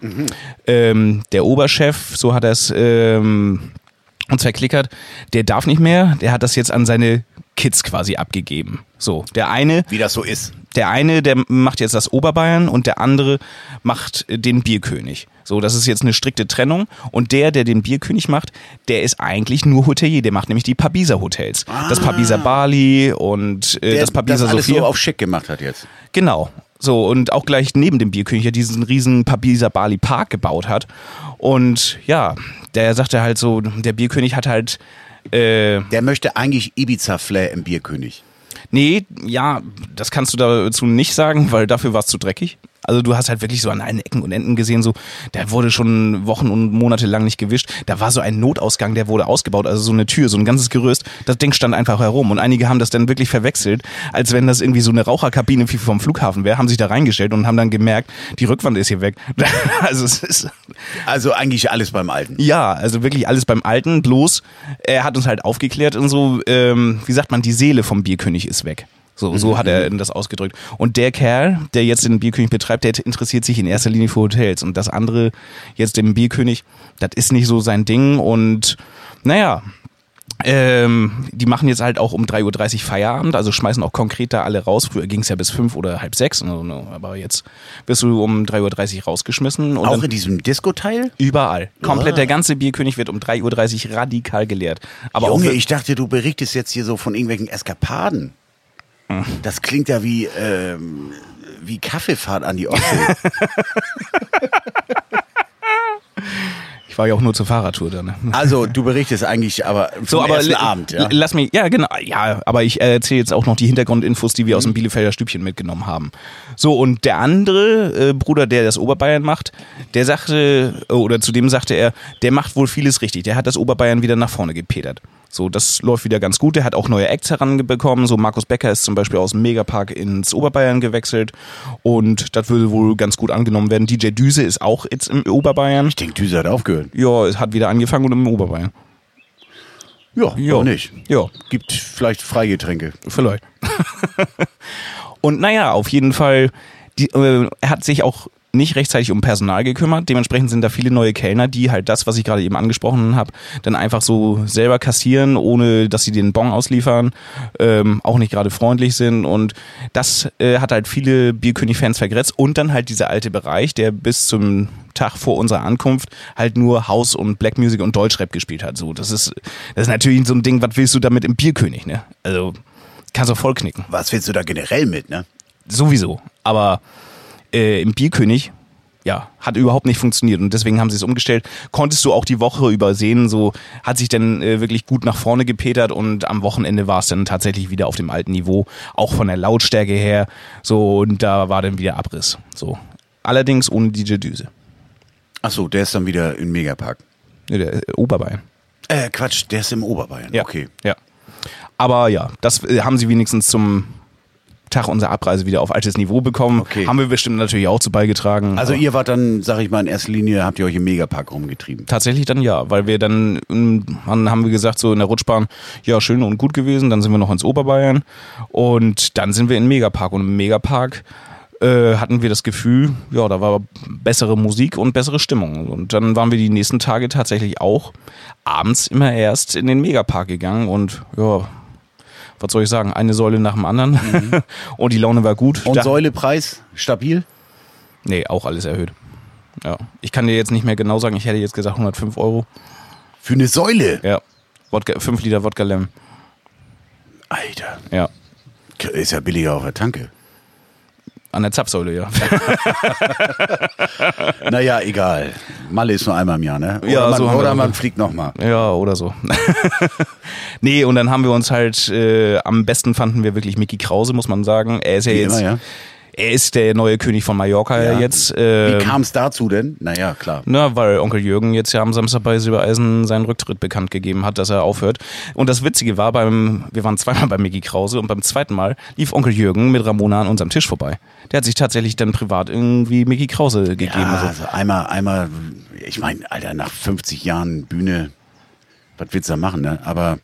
Ähm, der Oberchef, so hat er es ähm, uns verklickert, der darf nicht mehr, der hat das jetzt an seine Kids quasi abgegeben. So, der eine Wie das so ist. der eine, der macht jetzt das Oberbayern und der andere macht äh, den Bierkönig. So, das ist jetzt eine strikte Trennung. Und der, der den Bierkönig macht, der ist eigentlich nur Hotelier. Der macht nämlich die Pabiser Hotels. Das Pabiser Bali und äh, Ah. Der das Pabiser das alles Sophia. so auf schick gemacht hat jetzt. Genau. So, und auch gleich neben dem Bierkönig ja diesen riesen Pabiser Bali Park gebaut hat. Und ja, der sagte halt so, der Bierkönig hat halt äh, Der möchte eigentlich Ibiza-Flair im Bierkönig. Nee, ja, das kannst du dazu nicht sagen, weil dafür war es zu dreckig. Also du hast halt wirklich so an allen Ecken und Enden gesehen, so, der wurde schon Wochen und Monate lang nicht gewischt. Da war so ein Notausgang, der wurde ausgebaut, also so eine Tür, so ein ganzes Gerüst. Das Ding stand einfach herum und einige haben das dann wirklich verwechselt, als wenn das irgendwie so eine Raucherkabine wie vom Flughafen wäre, haben sich da reingestellt und haben dann gemerkt, die Rückwand ist hier weg. (laughs) also es ist, Also eigentlich alles beim Alten. ja, also wirklich alles beim Alten, bloß er hat uns halt aufgeklärt und so, ähm, wie sagt man, die Seele vom Bierkönig ist weg. So, so hat er das ausgedrückt. Und der Kerl, der jetzt den Bierkönig betreibt, der interessiert sich in erster Linie für Hotels. Und das andere, jetzt dem Bierkönig, das ist nicht so sein Ding. Und naja, ähm, die machen jetzt halt auch um 3.30 Uhr Feierabend, also schmeißen auch konkret da alle raus. Früher ging es ja bis 5 oder halb sechs, aber jetzt wirst du um 3.30 Uhr rausgeschmissen. Und Auch in diesem Disco-Teil? Überall. Komplett Ah. der ganze Bierkönig wird um 3.30 Uhr radikal geleert. Aber Junge, ich dachte, du berichtest jetzt hier so von irgendwelchen Eskapaden. Hm. Das klingt ja wie, ähm, wie Kaffeefahrt an die Ostsee. (laughs) ich war ja auch nur zur Fahrradtour dann. ne? also, du berichtest eigentlich aber vom So, aber ersten Abend, ja? lass mich, ja genau, ja, aber ich erzähle jetzt auch noch die Hintergrundinfos, die wir Mhm. aus dem Bielefelder Stübchen mitgenommen haben. So, und der andere äh, Bruder, der das Oberbayern macht, der sagte, oder zu dem sagte er, der macht wohl vieles richtig. Der hat das Oberbayern wieder nach vorne gepetert. So, das läuft wieder ganz gut. Der hat auch neue Acts heranbekommen. So, Markus Becker ist zum Beispiel aus dem Megapark ins Oberbayern gewechselt. Und das würde wohl ganz gut angenommen werden. DJ Düse ist auch jetzt im Oberbayern. Ich denke, Düse hat aufgehört. Ja, es hat wieder angefangen und im Oberbayern. Ja, Ja. nicht? Ja, Gibt vielleicht Freigetränke. Vielleicht. (laughs) und naja, auf jeden Fall, die, äh, er hat sich auch nicht rechtzeitig um Personal gekümmert. Dementsprechend sind da viele neue Kellner, die halt das, was ich gerade eben angesprochen habe, dann einfach so selber kassieren, ohne dass sie den Bon ausliefern, ähm, auch nicht gerade freundlich sind. Und das äh, hat halt viele Bierkönig-Fans vergrätzt. Und dann halt dieser alte Bereich, der bis zum Tag vor unserer Ankunft halt nur House und Black Music und Deutschrap gespielt hat. So, das ist, das ist natürlich so ein Ding, was willst du damit im Bierkönig, ne? Also, kannst du voll knicken. Was willst du da generell mit, ne? Sowieso. Aber äh, im Bierkönig, ja, hat überhaupt nicht funktioniert und deswegen haben sie es umgestellt. Konntest du auch die Woche übersehen, so hat sich dann äh, wirklich gut nach vorne gepetert und am Wochenende war es dann tatsächlich wieder auf dem alten Niveau, auch von der Lautstärke her, so und da war dann wieder Abriss, so. Allerdings ohne DJ Düse. Ach so, der ist dann wieder im Megapark. Ne, Der äh, Oberbayern. Äh, Quatsch, der ist im Oberbayern. Ja. Okay. Ja. Aber ja, das äh, haben sie wenigstens zum Tag unserer Abreise wieder auf altes Niveau bekommen. Okay. Haben wir bestimmt natürlich auch zu beigetragen. Also ihr wart dann, sag ich mal, in erster Linie, habt ihr euch im Megapark rumgetrieben. Tatsächlich dann ja, weil wir dann, ähm, dann haben wir gesagt, so in der Rutschbahn, ja, schön und gut gewesen, dann sind wir noch ins Oberbayern und dann sind wir in den Megapark und im Megapark äh, hatten wir das Gefühl, ja, da war bessere Musik und bessere Stimmung. Und dann waren wir die nächsten Tage tatsächlich auch abends immer erst in den Megapark gegangen und ja, was soll ich sagen, eine Säule nach dem anderen (laughs) und die Laune war gut. Und Da- Säulepreis stabil? Nee, auch alles erhöht. Ja. Ich kann dir jetzt nicht mehr genau sagen, ich hätte jetzt gesagt 105 Euro. Für eine Säule? Ja. Wodka, 5 Liter Wodka Lem. Alter, Ja. ist ja billiger auf der Tanke. An der Zapfsäule, ja. (laughs) Naja, egal. Malle ist nur einmal im Jahr, ne? Oder Ja, man, so oder man fliegt nochmal. ja, oder so. (laughs) nee, und dann haben wir uns halt, äh, am besten fanden wir wirklich Mickey Krause, muss man sagen. Er ist ja Wie jetzt. immer, ja. Er ist der neue König von Mallorca Ja. jetzt. Äh, Wie kam es dazu denn? Naja, klar. Na, weil Onkel Jürgen jetzt ja am Samstag bei Silbereisen seinen Rücktritt bekannt gegeben hat, dass er aufhört. Und das Witzige war, beim, wir waren zweimal bei Mickey Krause und beim zweiten Mal lief Onkel Jürgen mit Ramona an unserem Tisch vorbei. Der hat sich tatsächlich dann privat irgendwie Mickey Krause gegeben. Ja, Also, also einmal, einmal, ich meine, Alter, nach 50 Jahren Bühne, was willst du da machen, ne? Aber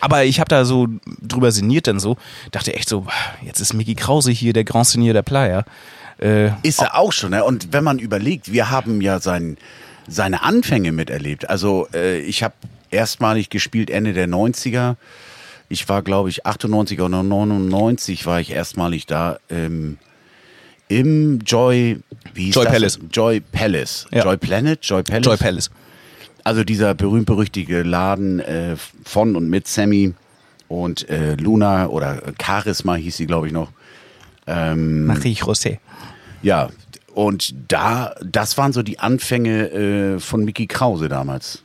aber ich habe da so drüber sinniert dann so, dachte echt so, jetzt ist Mickey Krause hier, der Grand Senior der Playa. Äh, ist er auch schon, ne? Und wenn man überlegt, wir haben ja sein, seine Anfänge miterlebt. Also äh, ich habe erstmalig gespielt Ende der 90er. Ich war, glaube ich, 98 oder 99 war ich erstmalig da. Ähm, im Joy, wie Joy? Palace. Joy Palace. Ja. Joy Planet? Joy Palace? Joy Palace. Also dieser berühmt-berüchtigte Laden äh, von und mit Sammy und äh, Luna oder Charisma hieß sie, glaube ich, noch. Ähm, Marie José. ja, und da, das waren so die Anfänge äh, von Mickey Krause damals.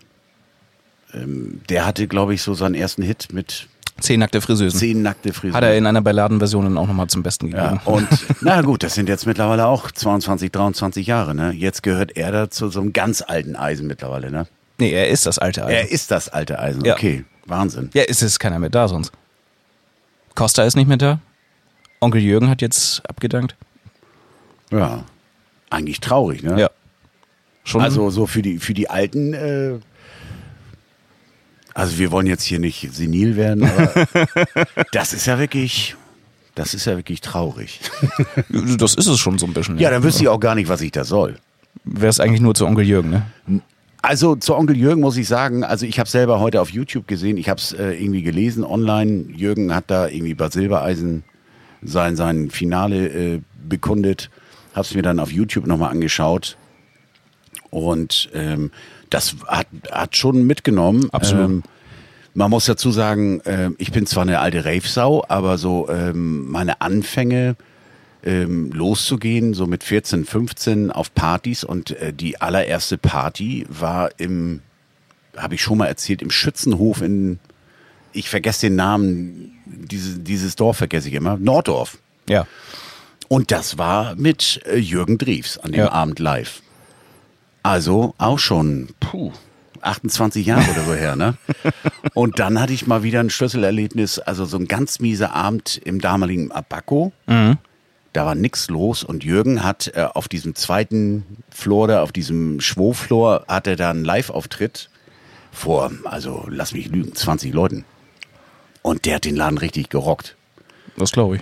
Ähm, der hatte, glaube ich, so seinen ersten Hit mit Zehn nackte Friseusen. zehn nackte Frisuren. Hat er in einer Balladenversion dann auch nochmal zum Besten ja, gegeben. und (laughs) na gut, das sind jetzt mittlerweile auch 22, 23 Jahre. Ne? Jetzt gehört er da zu so einem ganz alten Eisen mittlerweile. Ne? Nee, er ist das alte Eisen. Er ist das alte Eisen. Ja. Okay, Wahnsinn. Ja, ist es keiner mehr da sonst. Costa ist nicht mehr da. Onkel Jürgen hat jetzt abgedankt. Ja, eigentlich traurig, ne? Ja. Schon. Also so für die für die Alten. Äh, also wir wollen jetzt hier nicht senil werden, aber (laughs) das ist ja wirklich, das ist ja wirklich traurig. das ist es schon so ein bisschen. Ja, dann wüsste ich auch gar nicht, was ich da soll. Wäre es eigentlich nur zu Onkel Jürgen, ne? Also zu Onkel Jürgen muss ich sagen, also ich habe selber heute auf YouTube gesehen, ich habe es äh, irgendwie gelesen online. Jürgen hat da irgendwie bei Silbereisen sein, sein Finale äh, bekundet, habe es mir dann auf YouTube nochmal angeschaut und ähm, das hat, hat schon mitgenommen. Absolut. Ähm, man muss dazu sagen, äh, ich bin zwar eine alte Rave-Sau, aber so ähm, meine Anfänge ähm, loszugehen, so mit 14, 15 auf Partys und äh, die allererste Party war im, habe ich schon mal erzählt, im Schützenhof in, ich vergesse den Namen, diese, dieses Dorf vergesse ich immer, Norddorf. Ja. Und das war mit äh, Jürgen Drews an dem Ja. Abend live. Also auch schon, puh, 28 Jahre oder so her, ne? (laughs) Und dann hatte ich mal wieder ein Schlüsselerlebnis, also so ein ganz mieser Abend im damaligen Abaco. Da war nix los und Jürgen hat äh, auf diesem zweiten Floor da, auf diesem Schwo-Floor, hat er da einen Live-Auftritt vor, also lass mich lügen, 20 Leuten. Und der hat den Laden richtig gerockt. Das glaube ich.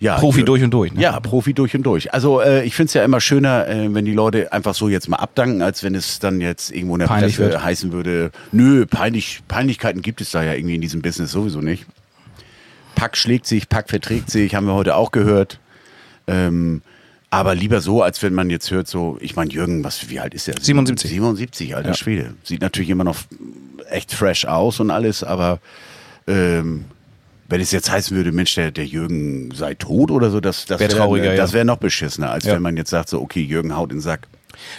Ja, Profi Jür- durch und durch, ne? Ja, Profi durch und durch. Also äh, ich find's ja immer schöner, äh, wenn die Leute einfach so jetzt mal abdanken, als wenn es dann jetzt irgendwo in der Peinlich Presse wird. heißen würde, nö, peinlich, Peinlichkeiten gibt es da ja irgendwie in diesem Business sowieso nicht. Pack schlägt sich, Pack verträgt sich, haben wir heute auch gehört. Ähm, aber lieber so, als wenn man jetzt hört, so, ich meine, Jürgen, was, wie alt ist der? 77. 77, alter Ja. Schwede. Sieht natürlich immer noch echt fresh aus und alles, aber ähm, wenn es jetzt heißen würde, Mensch, der, der Jürgen sei tot oder so, das, das Wär wäre trauriger, ja. das wäre noch beschissener, als Ja. wenn man jetzt sagt, so, okay, Jürgen haut in den Sack.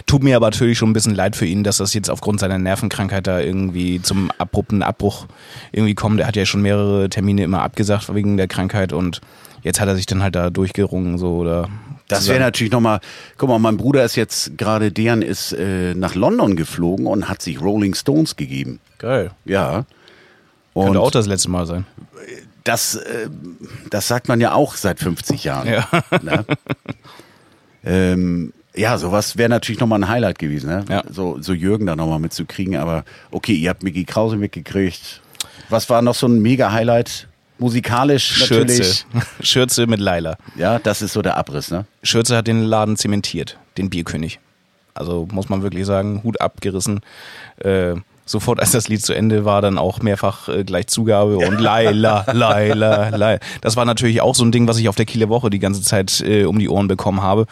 Tut mir aber natürlich schon ein bisschen leid für ihn, dass das jetzt aufgrund seiner Nervenkrankheit da irgendwie zum abrupten Abbruch irgendwie kommt. Er hat ja schon mehrere Termine immer abgesagt wegen der Krankheit und jetzt hat er sich dann halt da durchgerungen so oder Das wäre natürlich nochmal, guck mal, mein Bruder ist jetzt gerade, deren ist äh, nach London geflogen und hat sich Rolling Stones gegeben. geil. Ja. Und Könnte auch das letzte Mal sein. das, äh, das sagt man ja auch seit 50 Jahren. Ja. Ne? ähm, ja, sowas wäre natürlich nochmal ein Highlight gewesen, ne? Ja. So, so Jürgen da nochmal mitzukriegen. Aber okay, ihr habt Mickey Krause mitgekriegt. Was war noch so ein Mega-Highlight? Musikalisch natürlich. Schürze. (laughs) Schürze mit Laila. Ja, das ist so der Abriss, ne? Schürze hat den Laden zementiert, den Bierkönig. Also muss man wirklich sagen, Hut abgerissen. Äh, sofort als das Lied zu Ende war, dann auch mehrfach äh, gleich Zugabe und Laila, (laughs) Laila, Laila. Das war natürlich auch so ein Ding, was ich auf der Kieler Woche die ganze Zeit äh, um die Ohren bekommen habe.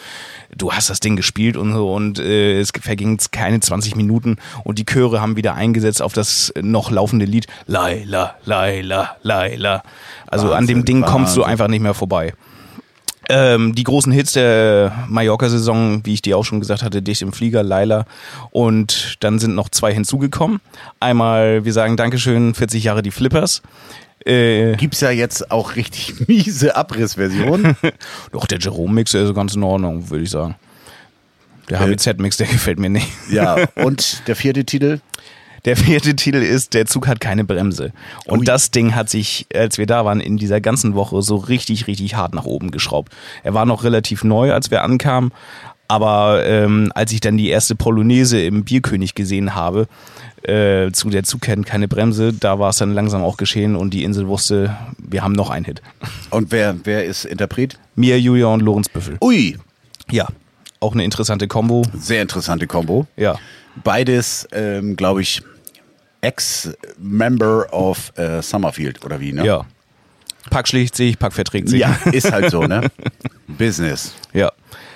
Du hast das Ding gespielt und so und äh, es vergingen keine 20 Minuten und die Chöre haben wieder eingesetzt auf das noch laufende Lied Laila, Laila, Laila. Also an dem Wahnsinn, Ding kommst du Wahnsinn. einfach nicht mehr vorbei. Ähm, die großen Hits der Mallorca-Saison, wie ich dir auch schon gesagt hatte, Dicht im Flieger, Laila. Und dann sind noch zwei hinzugekommen. Einmal, wir sagen Dankeschön, 40 Jahre die Flippers. Äh, Gibt's ja jetzt auch richtig (laughs) miese Abrissversionen. (laughs) doch, der Jerome-Mix ist ganz in Ordnung, würde ich sagen. Der HBZ-Mix, der gefällt mir nicht. ja, (laughs) und der vierte Titel? Der vierte Titel ist Der Zug hat keine Bremse. Und Ui. das Ding hat sich, als wir da waren, in dieser ganzen Woche so richtig, richtig hart nach oben geschraubt. Er war noch relativ neu, als wir ankamen. Aber ähm, als ich dann die erste Polonaise im Bierkönig gesehen habe, äh, zu der Zug kennt keine Bremse, da war es dann langsam auch geschehen und die Insel wusste, wir haben noch einen Hit. Und wer, wer ist Interpret? Mia, Julia und Lorenz Büffel. Ui, Ja, auch eine interessante Kombo. sehr interessante Kombo. Ja. Beides, ähm, glaube ich, Ex-Member of äh, Summerfield, oder wie, ne? Ja. Pack schlägt sich, Pack verträgt sich. Ja, ist halt so, (laughs) ne? Business. Ja,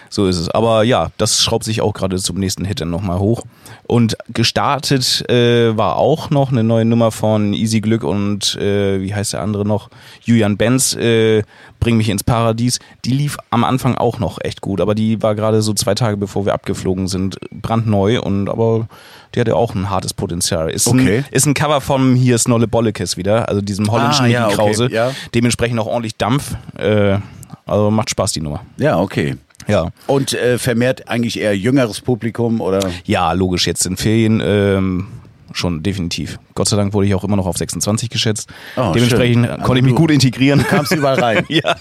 so ist es. Aber ja, das schraubt sich auch gerade zum nächsten Hit dann nochmal hoch. Und gestartet äh, war auch noch eine neue Nummer von Easy Glück und äh, wie heißt der andere noch? Julian Benz, äh, Bring mich ins Paradies. Die lief am Anfang auch noch echt gut, aber die war gerade so zwei Tage bevor wir abgeflogen sind, brandneu und aber die hatte auch ein hartes Potenzial. Ist, Okay. ein, ist ein Cover vom Hier ist Nolle Bollekes wieder, also diesem holländischen Ah, ja, okay, Krause. ja. Dementsprechend auch ordentlich Dampf. Äh, also macht Spaß die Nummer. Ja, okay. Ja. Und äh, vermehrt eigentlich eher jüngeres Publikum oder? Ja, logisch, jetzt in Ferien ähm, schon definitiv. Gott sei Dank wurde ich auch immer noch auf 26 geschätzt. Oh, Dementsprechend schön. konnte ich mich Also gut integrieren. Kamst überall rein. (laughs) ja. (laughs)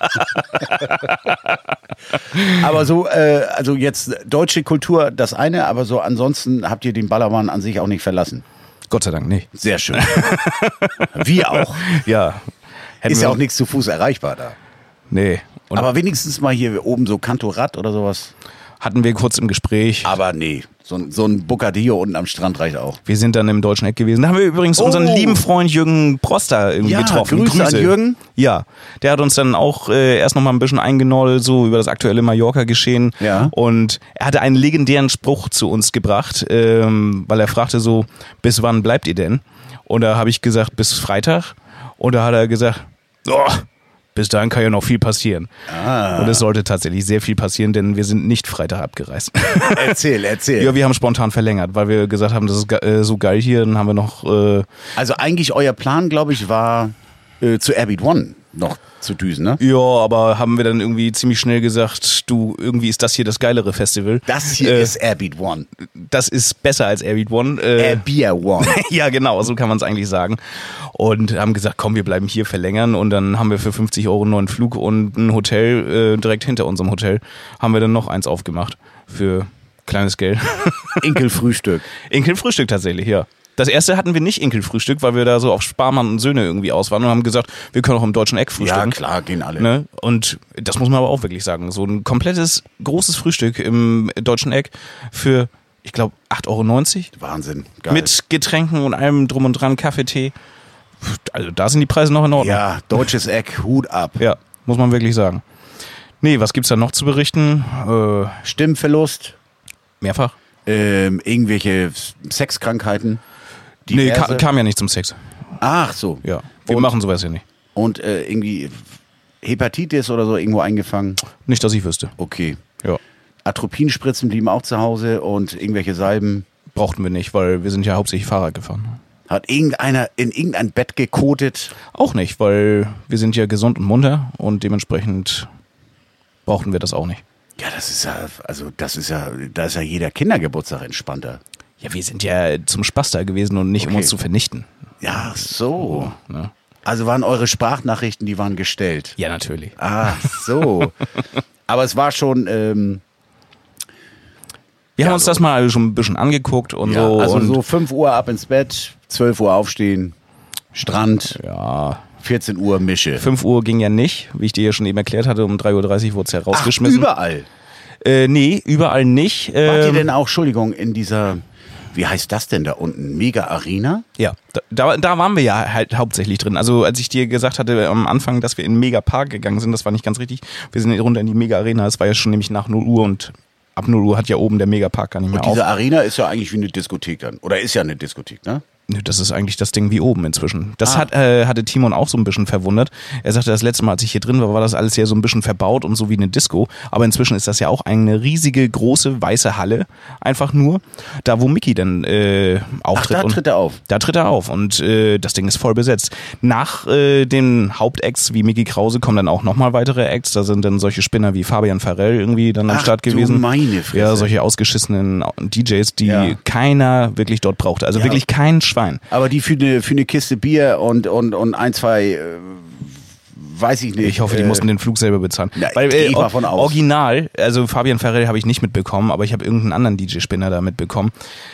Aber so, äh, also jetzt deutsche Kultur das eine, aber so ansonsten habt ihr den Ballermann an sich auch nicht verlassen. Gott sei Dank nicht. Sehr schön. (laughs) Wir auch. Ja. Hätten Ist ja auch nichts zu Fuß erreichbar da. Nee. Und Aber wenigstens mal hier oben so Kantorat oder sowas. hatten wir kurz im Gespräch. Aber nee, so, ein- so ein Bocadillo unten am Strand reicht auch. Wir sind dann im deutschen Eck gewesen. Da haben wir übrigens unseren Oh. lieben Freund Jürgen Proster irgendwie Ja, getroffen. Grüße an Jürgen. Ja, der hat uns dann auch äh, erst noch mal ein bisschen eingenollt, so über das aktuelle Mallorca-Geschehen. Ja. Und er hatte einen legendären Spruch zu uns gebracht, ähm, weil er fragte so, bis wann bleibt ihr denn? Und da habe ich gesagt, bis Freitag. Und da hat er gesagt, oh, bis dahin kann ja noch viel passieren. Ah. Und es sollte tatsächlich sehr viel passieren, denn wir sind nicht Freitag abgereist. (laughs) Erzähl, erzähl. ja, wir haben spontan verlängert, weil wir gesagt haben, das ist äh, so geil hier. Dann haben wir noch äh, Also eigentlich euer Plan, glaube ich, war äh, zu Airbeat One noch zu düsen, ne? Ja, aber haben wir dann irgendwie ziemlich schnell gesagt, du, irgendwie ist das hier das geilere Festival. Das hier Äh, ist Airbeat One. Das ist besser als Airbeat One. Äh, Airbeat One. (laughs) ja, genau, so kann man es eigentlich sagen. Und haben gesagt, komm, wir bleiben hier verlängern. Und dann haben wir für 50 Euro einen neuen Flug und ein Hotel äh, direkt hinter unserem Hotel. Haben wir dann noch eins aufgemacht für kleines Geld. Inkelfrühstück. (laughs) Inkelfrühstück tatsächlich, ja. Das erste hatten wir nicht Inkelfrühstück, weil wir da so auf Sparmann und Söhne irgendwie aus waren und haben gesagt, wir können auch im deutschen Eck Ja, frühstücken. klar, gehen alle. Ne? Und das muss man aber auch wirklich sagen. So ein komplettes, großes Frühstück im deutschen Eck für, ich glaube, 8,90 Euro. Wahnsinn. Geil. Mit Getränken und allem drum und dran, Kaffee, Tee. Also da sind die Preise noch in Ordnung. Ja, deutsches Eck, Hut ab. Ja, muss man wirklich sagen. Nee, was gibt's da noch zu berichten? Äh, Stimmverlust, mehrfach? ähm, irgendwelche Sexkrankheiten. Nee, diverse. ka kam ja nicht zum Sex. Ach so. Ja, wir Und- machen sowas ja nicht. Und äh, irgendwie Hepatitis oder so irgendwo eingefangen. Nicht, dass ich wüsste. Okay. Ja. Atropinspritzen blieben auch zu Hause und irgendwelche Salben. Brauchten wir nicht, weil wir sind ja hauptsächlich Fahrrad gefahren. Hat irgendeiner in irgendein Bett gekotet. Auch nicht, weil wir sind ja gesund und munter und dementsprechend brauchten wir das auch nicht. Ja, das ist ja, also das ist ja, da ist ja jeder Kindergeburtstag entspannter. Ja, wir sind ja zum Spaß da gewesen und nicht um Okay. uns zu vernichten. Ja, so. Ne? Also waren eure Sprachnachrichten, die waren gestellt. Ja, natürlich. Ah, so. Aber es war schon, ähm, Wir Ja, haben uns so. das mal schon ein bisschen angeguckt und ja, so. also und so 5 Uhr ab ins Bett, 12 Uhr aufstehen, Strand, ja, 14 Uhr Mische. 5 Uhr ging ja nicht, wie ich dir ja schon eben erklärt hatte. Um 3.30 Uhr wurde es ja Ach, rausgeschmissen. überall. äh, nee, überall nicht. Wart ihr Ähm, denn auch, Entschuldigung, in dieser, wie heißt das denn da unten? Mega Arena? Ja, da- da, waren wir ja halt hauptsächlich drin. Also als ich dir gesagt hatte am Anfang, dass wir in den Mega Park gegangen sind, das war nicht ganz richtig. Wir sind runter in die Mega Arena. Es war ja schon nämlich nach 0 Uhr und ab 0 Uhr hat ja oben der Mega Park gar nicht mehr Und auf. diese Arena ist ja eigentlich wie eine Diskothek dann. Oder ist ja eine Diskothek, ne? Das ist eigentlich das Ding wie oben inzwischen. Das Ah. hat, äh, hatte Timon auch so ein bisschen verwundert. Er sagte, das letzte Mal, als ich hier drin war, war das alles ja so ein bisschen verbaut und so wie eine Disco. Aber inzwischen ist das ja auch eine riesige, große, weiße Halle. Einfach nur, da wo Mickey dann äh, Ach, auftritt. da und tritt er auf. da tritt er auf und äh, das Ding ist voll besetzt. Nach äh, den Hauptacts wie Mickey Krause kommen dann auch nochmal weitere Acts. Da sind dann solche Spinner wie Fabian Farrell irgendwie dann am Ach, Start du gewesen. meine Fresse. Ja, solche ausgeschissenen DJs, die Ja. keiner wirklich dort brauchte. Also Ja. wirklich kein Schwein. Aber die für eine, für eine Kiste Bier und, und, und ein, zwei, äh, weiß ich nicht. Ich hoffe, die äh, mussten den Flug selber bezahlen. Ja, Weil, ich äh, mal von aus. Original, also Fabian Farrell habe ich nicht mitbekommen, aber ich habe irgendeinen anderen DJ-Spinner da mitbekommen.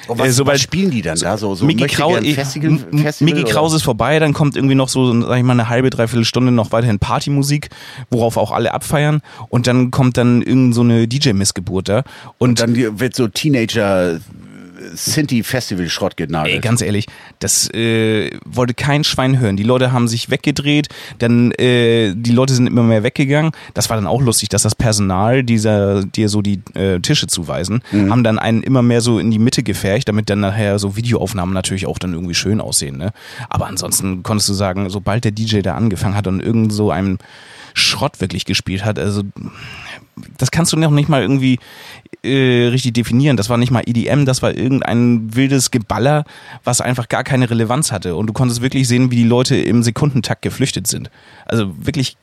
Und was, Äh, sobald- was spielen die dann da? So, so Mickey, Krau Festival, Mickey ist vorbei, dann kommt irgendwie noch so, sag ich mal, eine halbe, dreiviertel Stunde noch weiterhin Partymusik, worauf auch alle abfeiern. Und dann kommt dann irgend so eine DJ-Missgeburt da. Und, Dann die- wird so Teenager Sinti Festival Schrott genagelt. Ey, ganz ehrlich, das äh, wollte kein Schwein hören. Die Leute haben sich weggedreht, dann äh, die Leute sind immer mehr weggegangen. Das war dann auch lustig, dass das Personal, dieser dir so die äh, Tische zuweisen, Mhm. haben dann einen immer mehr so in die Mitte gefärcht, damit dann nachher so Videoaufnahmen natürlich auch dann irgendwie schön aussehen. Ne? Aber ansonsten konntest du sagen, sobald der DJ da angefangen hat und irgend so einen Schrott wirklich gespielt hat, also das kannst du noch nicht mal irgendwie äh, richtig definieren. Das war nicht mal EDM, das war irgendein wildes Geballer, was einfach gar keine Relevanz hatte. Und du konntest wirklich sehen, wie die Leute im Sekundentakt geflüchtet sind. Also wirklich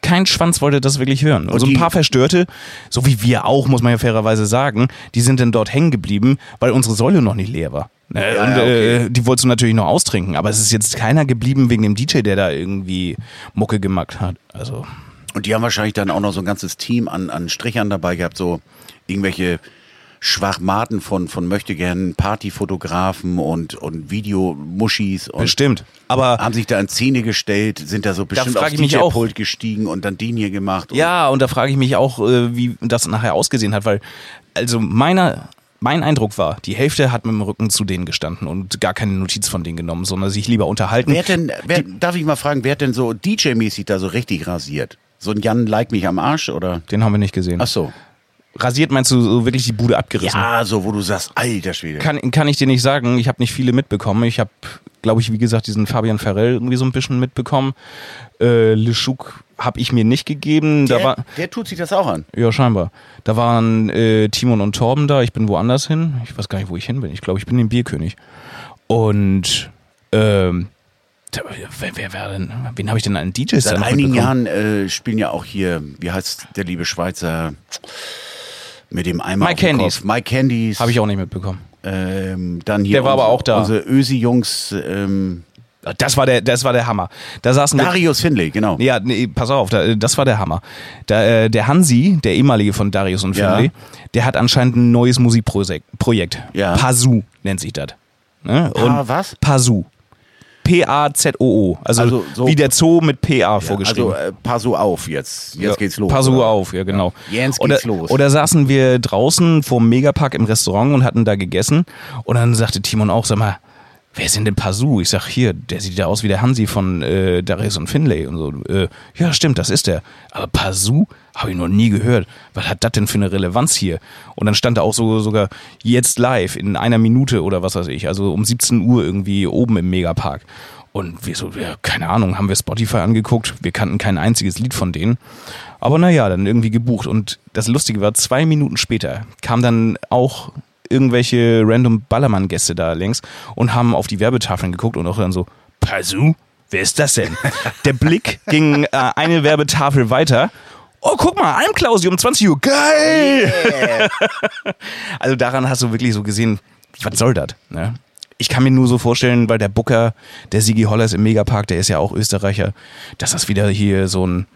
kein Schwanz wollte das wirklich hören. Und so ein die- paar Verstörte, so wie wir auch, muss man ja fairerweise sagen, die sind dann dort hängen geblieben, weil unsere Säule noch nicht leer war. Ne? Ja, und okay. äh, die wolltest du natürlich noch austrinken, aber es ist jetzt keiner geblieben wegen dem DJ, der da irgendwie Mucke gemacht hat. Also Und die haben wahrscheinlich dann auch noch so ein ganzes Team an, an Strichern dabei gehabt, so irgendwelche Schwachmaten von, von möchtegern Partyfotografen und, und Videomuschis und bestimmt. Aber haben sich da in Szene gestellt, sind da so bestimmt frag aufs. DJ-Pult gestiegen und dann den hier gemacht. Und Ja, und da frage ich mich auch, äh, wie das nachher ausgesehen hat, weil, also meiner, mein Eindruck war, die Hälfte hat mit dem Rücken zu denen gestanden und gar keine Notiz von denen genommen, sondern sich lieber unterhalten. Wer denn, wer, darf ich mal fragen, wer hat denn so DJ-mäßig da so richtig rasiert? So ein Jan like mich am Arsch oder? Den haben wir nicht gesehen. Ach so. Rasiert meinst du so wirklich die Bude abgerissen? Ja, so wo du sagst, alter Schwede. Kann, kann ich dir nicht sagen. Ich habe nicht viele mitbekommen. Ich habe, glaube ich, wie gesagt, diesen Fabian Farrell irgendwie so ein bisschen mitbekommen. Äh, Le Chouk habe ich mir nicht gegeben. Da war, der, der tut sich das auch an. Ja, scheinbar. Da waren äh, Timon und Torben da. Ich bin woanders hin. Ich weiß gar nicht, wo ich hin bin. Ich glaube, ich bin im Bierkönig. Und ähm, wer, wer, wer denn? Wen habe ich denn an DJs Seit einigen? Jahren äh, spielen ja auch hier, wie heißt der liebe Schweizer mit dem Eimer dem Candies. Mike Candies. Habe ich auch nicht mitbekommen. Ähm, dann hier Der war aber auch da. Unsere Ösi-Jungs, ähm, Das war der, das war der Hammer. Da saßen. Darius Finlay, genau. Ja, nee, pass auf, da, das war der Hammer. Da, äh, der Hansi, der ehemalige von Darius und Ja. Finlay, der hat anscheinend ein neues Musikprojekt. Projekt. Ja. Pazu nennt sich das. Ne? Pa was? Pazu. P-A-Z-O-O. Also, Also so- wie der Zoo mit P-A vorgeschrieben. Also, äh, pass so auf jetzt. Jetzt Ja, geht's los. Pass so oder? auf, ja genau. Oder, geht's los. Oder saßen wir draußen vor dem Megapark im Restaurant und hatten da gegessen und dann sagte Timon auch, sag mal, wer ist denn denn Pazu? Ich sag, hier, der sieht ja aus wie der Hansi von äh, Darius und Finlay und so. Äh, ja, stimmt, das ist der. Aber Pazu habe ich noch nie gehört. Was hat das denn für eine Relevanz hier? Und dann stand da auch so sogar jetzt live in einer Minute oder was weiß ich, also um 17 Uhr irgendwie oben im Megapark. Und wir so, ja, keine Ahnung, haben wir Spotify angeguckt. Wir kannten kein einziges Lied von denen. Aber naja, dann irgendwie gebucht. Und das Lustige war, zwei Minuten später kam dann auch irgendwelche random Ballermann-Gäste da längs und haben auf die Werbetafeln geguckt und auch dann so, Pazu? Wer ist das denn? Der Blick ging äh, eine Werbetafel weiter. Oh, guck mal, Almklausi um 20 Uhr. Geil! (laughs) Also daran hast du wirklich so gesehen, was soll das? Ne? Ich kann mir nur so vorstellen, weil der Booker, der Sigi Hollers im Megapark, der ist ja auch Österreicher, dass das wieder hier so ein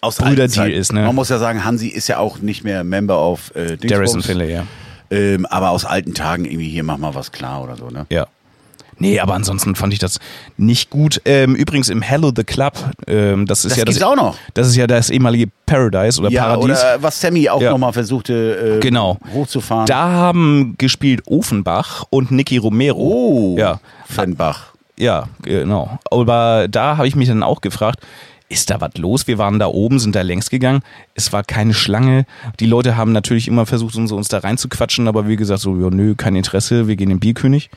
Aus Brüderdeal ist, ne? Man muss ja sagen, Hansi ist ja auch nicht mehr Member of äh, Dingsbums. Darius und Finlay, ja. Ähm, aber aus alten Tagen irgendwie hier mach mal was klar oder so, ne? Ja. Nee, aber ansonsten fand ich das nicht gut. Ähm, übrigens im Hello the Club, ähm, das ist Das ja das, auch noch. das ist ja das ehemalige Paradise oder ja, Paradies. oder was Sammy auch Ja. nochmal versuchte äh, Genau. hochzufahren. da haben gespielt Ofenbach und Nicky Romero. oh, Ja, Fennbach. Ja, genau. Aber da habe ich mich dann auch gefragt, ist da was los? Wir waren da oben, sind da längs gegangen. Es war keine Schlange. Die Leute haben natürlich immer versucht, uns, uns da reinzuquatschen, aber wie gesagt, so, ja, nö, kein Interesse, wir gehen in den Bierkönig.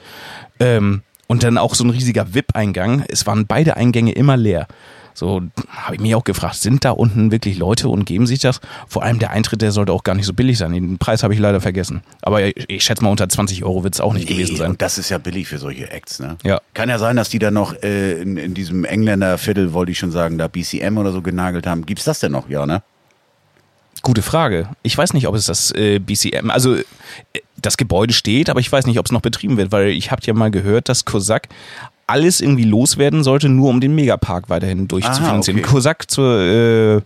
Ähm, Und dann auch so ein riesiger VIP-Eingang. Es waren beide Eingänge immer leer. So habe ich mich auch gefragt, sind da unten wirklich Leute und geben sich das? Vor allem der Eintritt, der sollte auch gar nicht so billig sein. Den Preis habe ich leider vergessen. Aber ich, ich schätze mal, unter 20 Euro wird es auch nicht Nee, gewesen sein. Und das ist ja billig für solche Acts, ne? Ja. Kann ja sein, dass die da noch äh, in, in diesem Engländer-Viertel, wollte ich schon sagen, da BCM oder so genagelt haben. Gibt's das denn noch? Ja, ne? Gute Frage. Ich weiß nicht, ob es das äh, BCM, also äh, das Gebäude steht, aber ich weiß nicht, ob es noch betrieben wird, weil ich habe ja mal gehört, dass Kosak alles irgendwie loswerden sollte, nur um den Megapark weiterhin durchzufinanzieren. okay. Kosak zur äh,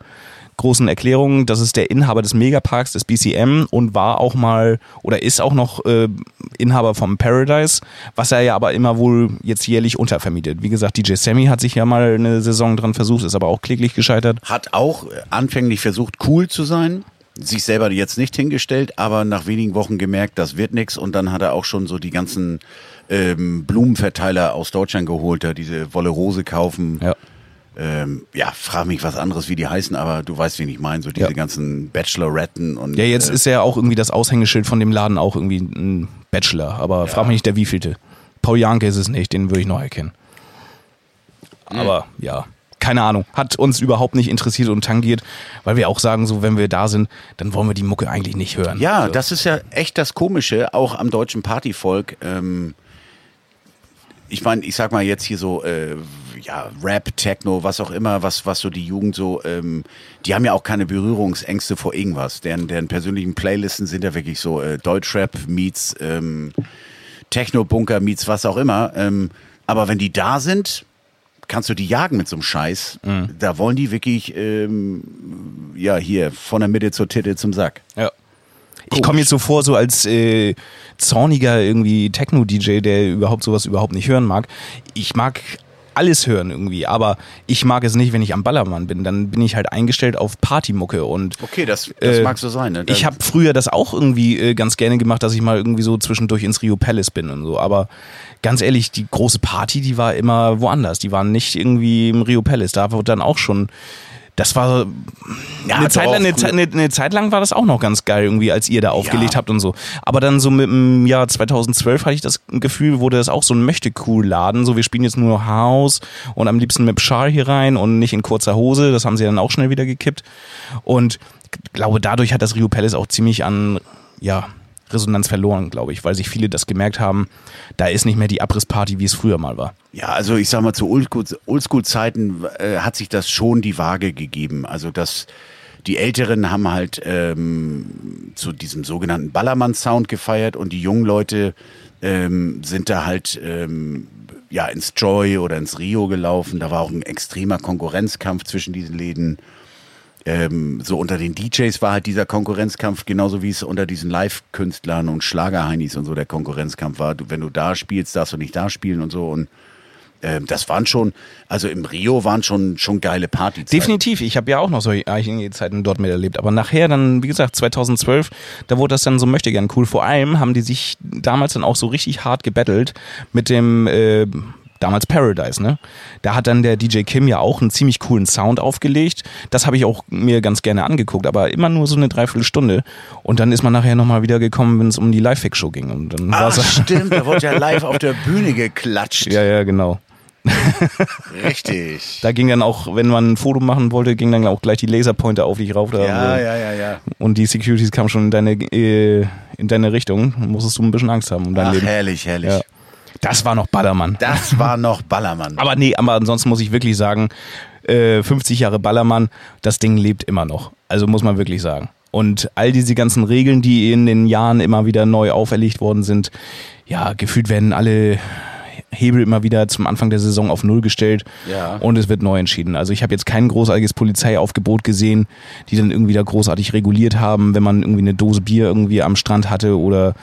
großen Erklärung, das ist der Inhaber des Megaparks, des BCM und war auch mal oder ist auch noch äh, Inhaber vom Paradise, was er ja aber immer wohl jetzt jährlich untervermietet. Wie gesagt, DJ Sammy hat sich ja mal eine Saison dran versucht, ist aber auch kläglich gescheitert. Hat auch anfänglich versucht, cool zu sein. Sich selber jetzt nicht hingestellt, aber nach wenigen Wochen gemerkt, das wird nix. Und dann hat er auch schon so die ganzen ähm, Blumenverteiler aus Deutschland geholt, da diese Wolle Rose kaufen. Ja. Ähm, ja, frag mich was anderes, wie die heißen, aber du weißt, wen ich meine. So diese Ja. ganzen Bacheloretten und. Ja, jetzt äh, ist ja auch irgendwie das Aushängeschild von dem Laden auch irgendwie ein Bachelor. Aber frag mich nicht, der wievielte. Paul Janke ist es nicht, den würde ich noch erkennen. Aber ja, keine Ahnung. Hat uns überhaupt nicht interessiert und tangiert, weil wir auch sagen, so wenn wir da sind, dann wollen wir die Mucke eigentlich nicht hören. Ja, also, das ist ja echt das Komische, auch am deutschen Partyvolk. Ähm, ich meine, ich sag mal jetzt hier so, äh, ja, Rap, Techno, was auch immer, was, was so die Jugend so, ähm, die haben ja auch keine Berührungsängste vor irgendwas. Deren, deren persönlichen Playlisten sind ja wirklich so äh, Deutschrap meets ähm, Techno-Bunker meets was auch immer. Ähm, aber wenn die da sind, kannst du die jagen mit so einem Scheiß. Mhm. Da wollen die wirklich, ähm, ja, hier, von der Mitte zur Titte zum Sack. Ja. Ich komme jetzt so vor, so als äh, zorniger irgendwie Techno-DJ, der überhaupt sowas überhaupt nicht hören mag. Ich mag alles hören irgendwie, aber ich mag es nicht, wenn ich am Ballermann bin. Dann bin ich halt eingestellt auf Partymucke und Okay, das, das Äh, mag so sein. Ne? ich habe früher das auch irgendwie äh, ganz gerne gemacht, dass ich mal irgendwie so zwischendurch ins Rio Palace bin und so. Aber ganz ehrlich, die große Party, die war immer woanders. Die waren nicht irgendwie im Rio Palace. Da wurde dann auch schon. Das war Ja, eine, Zeit lang, eine, Zeit- eine, eine Zeit lang war das auch noch ganz geil irgendwie, als ihr da aufgelegt Ja. habt und so. Aber dann so mit dem Jahr 2012 hatte ich das Gefühl, wurde das auch so ein Möchte-Cool-Laden. So, wir spielen jetzt nur House und am liebsten mit Schal hier rein und nicht in kurzer Hose. Das haben sie dann auch schnell wieder gekippt. Und ich glaube, dadurch hat das Rio Palace auch ziemlich an, ja, Resonanz verloren, glaube ich, weil sich viele das gemerkt haben, da ist nicht mehr die Abrissparty, wie es früher mal war. Ja, also ich sag mal, zu Oldschool- Oldschool-Zeiten äh, hat sich das schon die Waage gegeben. Also das, die Älteren haben halt ähm, zu diesem sogenannten Ballermann-Sound gefeiert und die jungen Leute ähm, sind da halt ähm, ja ins Joy oder ins Rio gelaufen. Da war auch ein extremer Konkurrenzkampf zwischen diesen Läden. Ähm, so unter den DJs war halt dieser Konkurrenzkampf genauso wie es unter diesen Live-Künstlern und Schlagerheinis und so der Konkurrenzkampf war. Du, wenn du da spielst, darfst du nicht da spielen und so und ähm, das waren schon, also im Rio waren schon schon geile Partyzeiten. Definitiv, ich habe ja auch noch solche Zeiten dort miterlebt. Aber nachher dann, wie gesagt, 2012, da wurde das dann so möchte gern cool. Vor allem haben die sich damals dann auch so richtig hart gebettelt mit dem äh, damals Paradise, ne? Da hat dann der DJ Kim ja auch einen ziemlich coolen Sound aufgelegt. Das habe ich auch mir ganz gerne angeguckt, aber immer nur so eine Dreiviertelstunde. Und dann ist man nachher nochmal wieder gekommen, wenn es um die Live-Fix-Show ging. Und dann Ah, stimmt, da wurde ja (laughs) live auf der Bühne geklatscht. ja, ja, genau. Richtig. Da ging dann auch, wenn man ein Foto machen wollte, ging dann auch gleich die Laserpointer auf dich rauf. Da Ja, ja, ja, ja. und die Securities kamen schon in deine, äh, in deine Richtung, musstest du ein bisschen Angst haben um dein Ach, Leben. herrlich, herrlich. Ja. Das war noch Ballermann. Das war noch Ballermann. Aber nee, aber ansonsten muss ich wirklich sagen, äh, 50 Jahre Ballermann, das Ding lebt immer noch. Also muss man wirklich sagen. Und all diese ganzen Regeln, die in den Jahren immer wieder neu auferlegt worden sind, ja, gefühlt werden alle Hebel immer wieder zum Anfang der Saison auf Null gestellt Ja. und es wird neu entschieden. Also ich habe jetzt kein großartiges Polizeiaufgebot gesehen, die dann irgendwie da großartig reguliert haben, wenn man irgendwie eine Dose Bier irgendwie am Strand hatte oder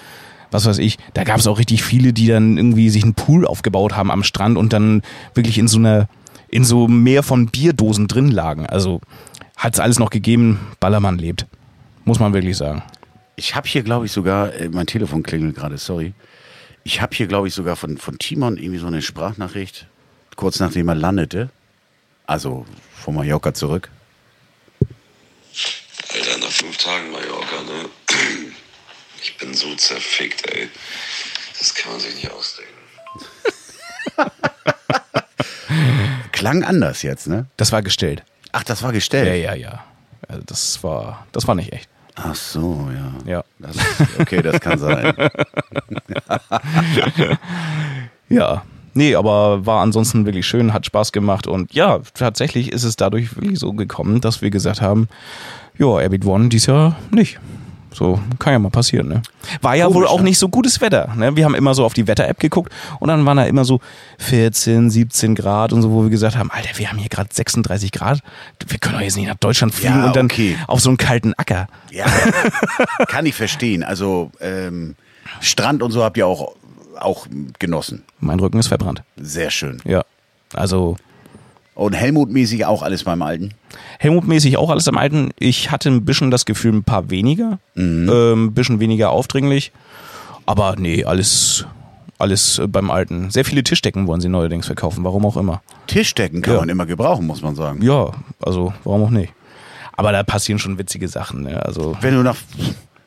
was weiß ich. Da gab es auch richtig viele, die dann irgendwie sich einen Pool aufgebaut haben am Strand und dann wirklich in so einer, in so mehr von Bierdosen drin lagen. Also hat es alles noch gegeben, Ballermann lebt. Muss man wirklich sagen. Ich habe hier, glaube ich, sogar, äh, mein Telefon klingelt gerade, sorry. Ich habe hier, glaube ich, sogar von, von Timon irgendwie so eine Sprachnachricht, kurz nachdem er landete. Also von Mallorca zurück. Alter, nach fünf Tagen Mallorca, ne? Ich bin so zerfickt, ey. Das kann man sich nicht ausdenken. (laughs) Klang anders jetzt, ne? Das war gestellt. Ach, das war gestellt. Ja, ja, ja. Also das war, das war nicht echt. Ach so, ja. Ja. Das ist, okay, das kann sein. (laughs) Ja. Nee, aber war ansonsten wirklich schön, hat Spaß gemacht und ja, tatsächlich ist es dadurch wirklich so gekommen, dass wir gesagt haben, ja, Airbeat One dies Jahr nicht. So, kann ja mal passieren, ne? War ja Komisch, wohl auch ne? nicht so gutes Wetter, ne? Wir haben immer so auf die Wetter-App geguckt und dann waren da immer so 14, 17 Grad und so, wo wir gesagt haben, Alter, wir haben hier gerade 36 Grad, wir können doch jetzt nicht nach Deutschland fliegen Ja, und dann okay. auf so einen kalten Acker. Ja, (laughs) kann ich verstehen. Also ähm, Strand und so habt ihr auch, auch genossen. Mein Rücken ist verbrannt. Sehr schön. Ja. Also Und Helmut-mäßig auch alles beim Alten. Helmut-mäßig auch alles am Alten. Ich hatte ein bisschen das Gefühl, ein paar weniger. Mhm. Ähm, ein bisschen weniger aufdringlich. Aber nee, alles, alles äh, beim Alten. Sehr viele Tischdecken wollen sie neuerdings verkaufen, warum auch immer. Tischdecken kann Ja. man immer gebrauchen, muss man sagen. Ja, also warum auch nicht. Aber da passieren schon witzige Sachen. Ne? Also Wenn du nach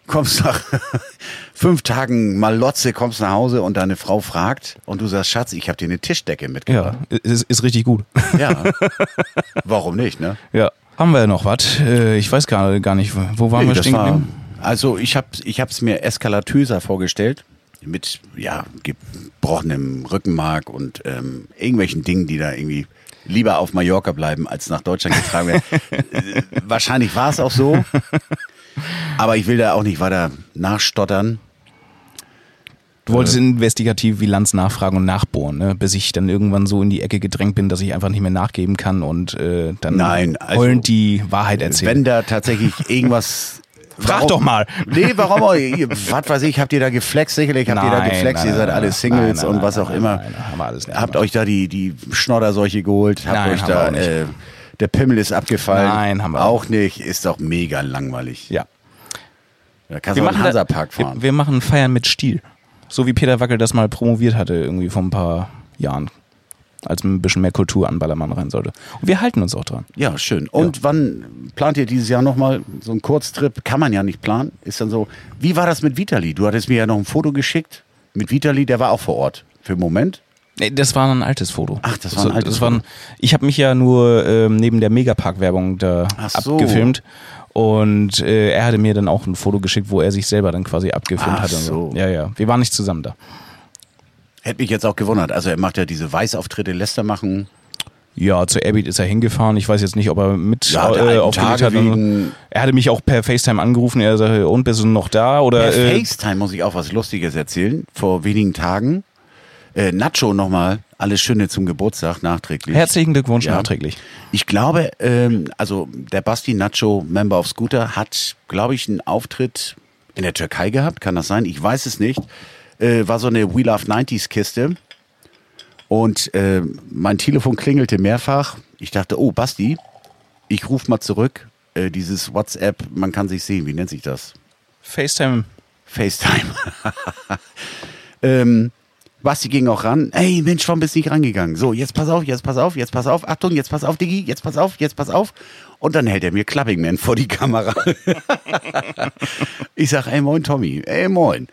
kommst nach (laughs) fünf Tagen mal Lotze, kommst nach Hause und deine Frau fragt und du sagst, Schatz, ich habe dir eine Tischdecke mitgebracht. ja, ist, ist richtig gut. Ja. (laughs) Warum nicht, ne? ja. Haben wir noch was? Äh, ich weiß gar, gar nicht, wo waren Nee, wir stehen war, also ich habe ich hab's mir eskalatöser vorgestellt mit ja gebrochenem Rückenmark und ähm, irgendwelchen Dingen, die da irgendwie lieber auf Mallorca bleiben als nach Deutschland getragen werden. (laughs) Äh, Wahrscheinlich war es auch so, aber ich will da auch nicht weiter nachstottern. Du wolltest investigativ wie Lanz nachfragen und nachbohren, ne? bis ich dann irgendwann so in die Ecke gedrängt bin, dass ich einfach nicht mehr nachgeben kann und äh, dann Nein, also, heulend die Wahrheit erzählen. Wenn da tatsächlich (laughs) irgendwas Frag doch mal. Nee, warum auch? Was weiß ich, habt ihr da geflext? Sicherlich habt ihr da Nein, geflext, nein, ihr seid nein, alle nein, Singles nein, und nein, was auch nein, immer. nein, nein, haben wir alles nicht habt euch da die, die Schnodderseuche geholt? Habt Nein, euch haben wir da, auch nicht. äh, der Pimmel ist abgefallen? Nein, haben wir auch nicht. Ist doch mega langweilig. Ja. Da kannst du in den da- Hansapark wir, fahren. wir machen Feiern mit Stil. So wie Peter Wackel das mal promoviert hatte, irgendwie vor ein paar Jahren. Als ein bisschen mehr Kultur an Ballermann rein sollte. Und wir halten uns auch dran. ja, schön. Und wann plant ihr dieses Jahr nochmal so einen Kurztrip? Kann man ja nicht planen. Ist dann so. Wie war das mit Vitali? Du hattest mir ja noch ein Foto geschickt mit Vitali, der war auch vor Ort. Für den Moment. Nee, das war ein altes Foto. Ach, das war ein altes das ein, Foto. Ich habe mich ja nur ähm, neben der Megapark-Werbung da so. abgefilmt. Und äh, er hatte mir dann auch ein Foto geschickt, wo er sich selber dann quasi abgefilmt Ach hatte. so. Ja, ja. Wir waren nicht zusammen da. Hätte mich jetzt auch gewundert. Also er macht ja diese Weißauftritte, lässt er machen. Ja, zu Airbeat ist er hingefahren. Ich weiß jetzt nicht, ob er mit Ja, äh, aufgelegt hat. Er hatte mich auch per FaceTime angerufen. Er sagte, und bist du noch da? Oder Per äh, FaceTime muss ich auch was Lustiges erzählen. Vor wenigen Tagen. Äh, Nacho nochmal, alles Schöne zum Geburtstag nachträglich. herzlichen Glückwunsch Ja. nachträglich. Ich glaube, ähm, also der Basti Nacho, Member of Scooter, hat, glaube ich, einen Auftritt in der Türkei gehabt. Kann das sein? Ich weiß es nicht. Äh, war so eine We Love 90s Kiste. Und äh, mein Telefon klingelte mehrfach. Ich dachte, oh, Basti, ich rufe mal zurück. Äh, dieses WhatsApp, man kann sich sehen. Wie nennt sich das? FaceTime. FaceTime. (laughs) ähm, Basti ging auch ran. Ey, Mensch, warum bist du nicht rangegangen? So, jetzt pass auf, jetzt pass auf, jetzt pass auf. Achtung, jetzt pass auf, Diggi, jetzt pass auf, jetzt pass auf. Und dann hält er mir Clubbing Man vor die Kamera. (laughs) ich sag, ey, moin, Tommy. Ey, moin.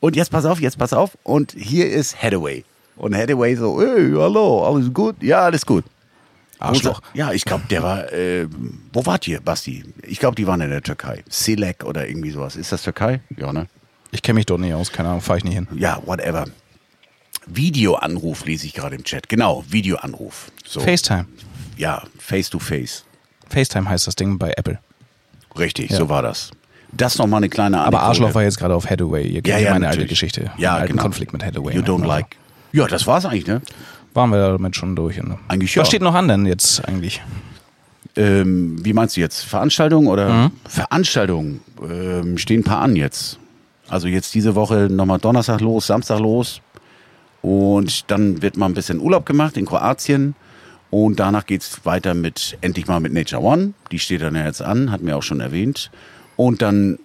Und jetzt pass auf, jetzt pass auf. Und hier ist Hathaway. Und Hathaway so, ey, hallo, alles gut? Ja, alles gut. Arschloch. Ja, ich glaube, der war, äh, wo wart ihr, Basti? Ich glaube, die waren in der Türkei. Selek oder irgendwie sowas. Ist das Türkei? Ja, ne? Ich kenne mich dort nicht aus, keine Ahnung, fahre ich nicht hin. Ja, whatever. Videoanruf lese ich gerade im Chat. Genau, Videoanruf. So. FaceTime. Ja, face to face. FaceTime heißt das Ding bei Apple. Richtig, Ja. so war das. Das nochmal eine kleine Aber Anekdote. Arschloch war jetzt gerade auf Hathaway. Ihr kennt ja, meine alte natürlich. Geschichte. Ja, alten genau. Konflikt mit Hathaway. You ne? don't Also like. Ja, das war's eigentlich, ne? Waren wir damit schon durch. Ne? Eigentlich ja. Was steht noch an denn jetzt eigentlich? Ähm, wie meinst du jetzt? Veranstaltungen oder? Mhm. Veranstaltungen ähm, stehen ein paar an jetzt. Also jetzt diese Woche nochmal Donnerstag los, Samstag los. Und dann wird mal ein bisschen Urlaub gemacht in Kroatien. Und danach geht's weiter mit, endlich mal mit Nature One. Die steht dann ja jetzt an, hat mir auch schon erwähnt. Und dann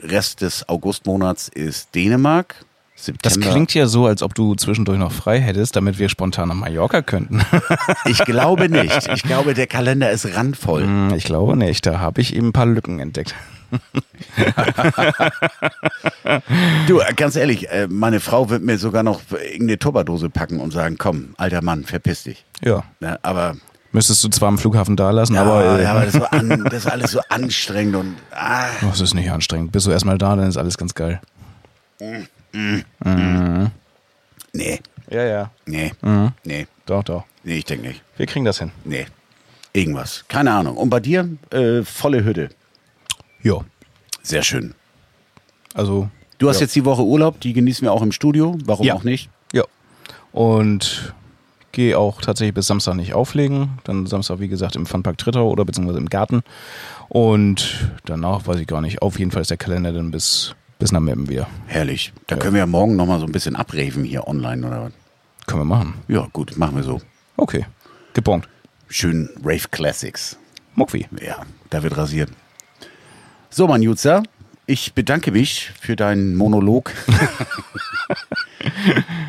Rest des Augustmonats ist Dänemark. September. Das klingt ja so, als ob du zwischendurch noch frei hättest, damit wir spontan nach Mallorca könnten. (laughs) Ich glaube nicht. Ich glaube, der Kalender ist randvoll. Hm, ich glaube nicht. Da habe ich eben ein paar Lücken entdeckt. Du, ganz ehrlich, äh, meine Frau wird mir sogar noch irgendeine Tupperdose packen und sagen, komm, alter Mann, verpiss dich. Ja. Ja, aber, Müsstest du zwar am Flughafen da lassen, ja, aber, äh, ja, aber das, ist so an, das ist alles so anstrengend und ah, oh, das ist nicht anstrengend. Bist du erstmal da, dann ist alles ganz geil. Nee, Ja, ja. nee, nee, Doch, doch. nee, ich denke nicht. Wir kriegen das hin. Nee. Irgendwas. Keine Ahnung. Und bei dir äh, volle Hütte. Ja. Sehr schön. Also. Du hast ja. jetzt die Woche Urlaub, die genießen wir auch im Studio. Warum Ja. auch nicht? Ja. Und gehe auch tatsächlich bis Samstag nicht auflegen. Dann Samstag, wie gesagt, im Funpark Trittau oder beziehungsweise im Garten. Und danach weiß ich gar nicht. Auf jeden Fall ist der Kalender dann bis, bis nach Meppen wieder. Herrlich. Da können wir ja morgen nochmal so ein bisschen abreven hier online oder was? Können wir machen. Ja, gut, machen wir so. Okay. Gebongt. Schön Rave Classics. Muckwi. Ja, da wird rasiert. So, mein Jutzer, ich bedanke mich für deinen Monolog. (laughs)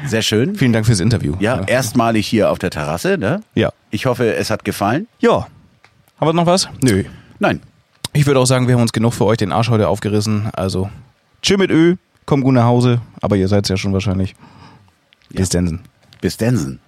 Sehr schön. Vielen Dank fürs Interview. Ja, erstmalig hier auf der Terrasse. Ne? Ja. Ich hoffe, es hat gefallen. Ja. Haben wir noch was? Nö. Nein. Ich würde auch sagen, wir haben uns genug für euch den Arsch heute aufgerissen. Also, tschö mit Ö, komm gut nach Hause. Aber ihr seid ja schon wahrscheinlich. Bis Densen. Bis Densen.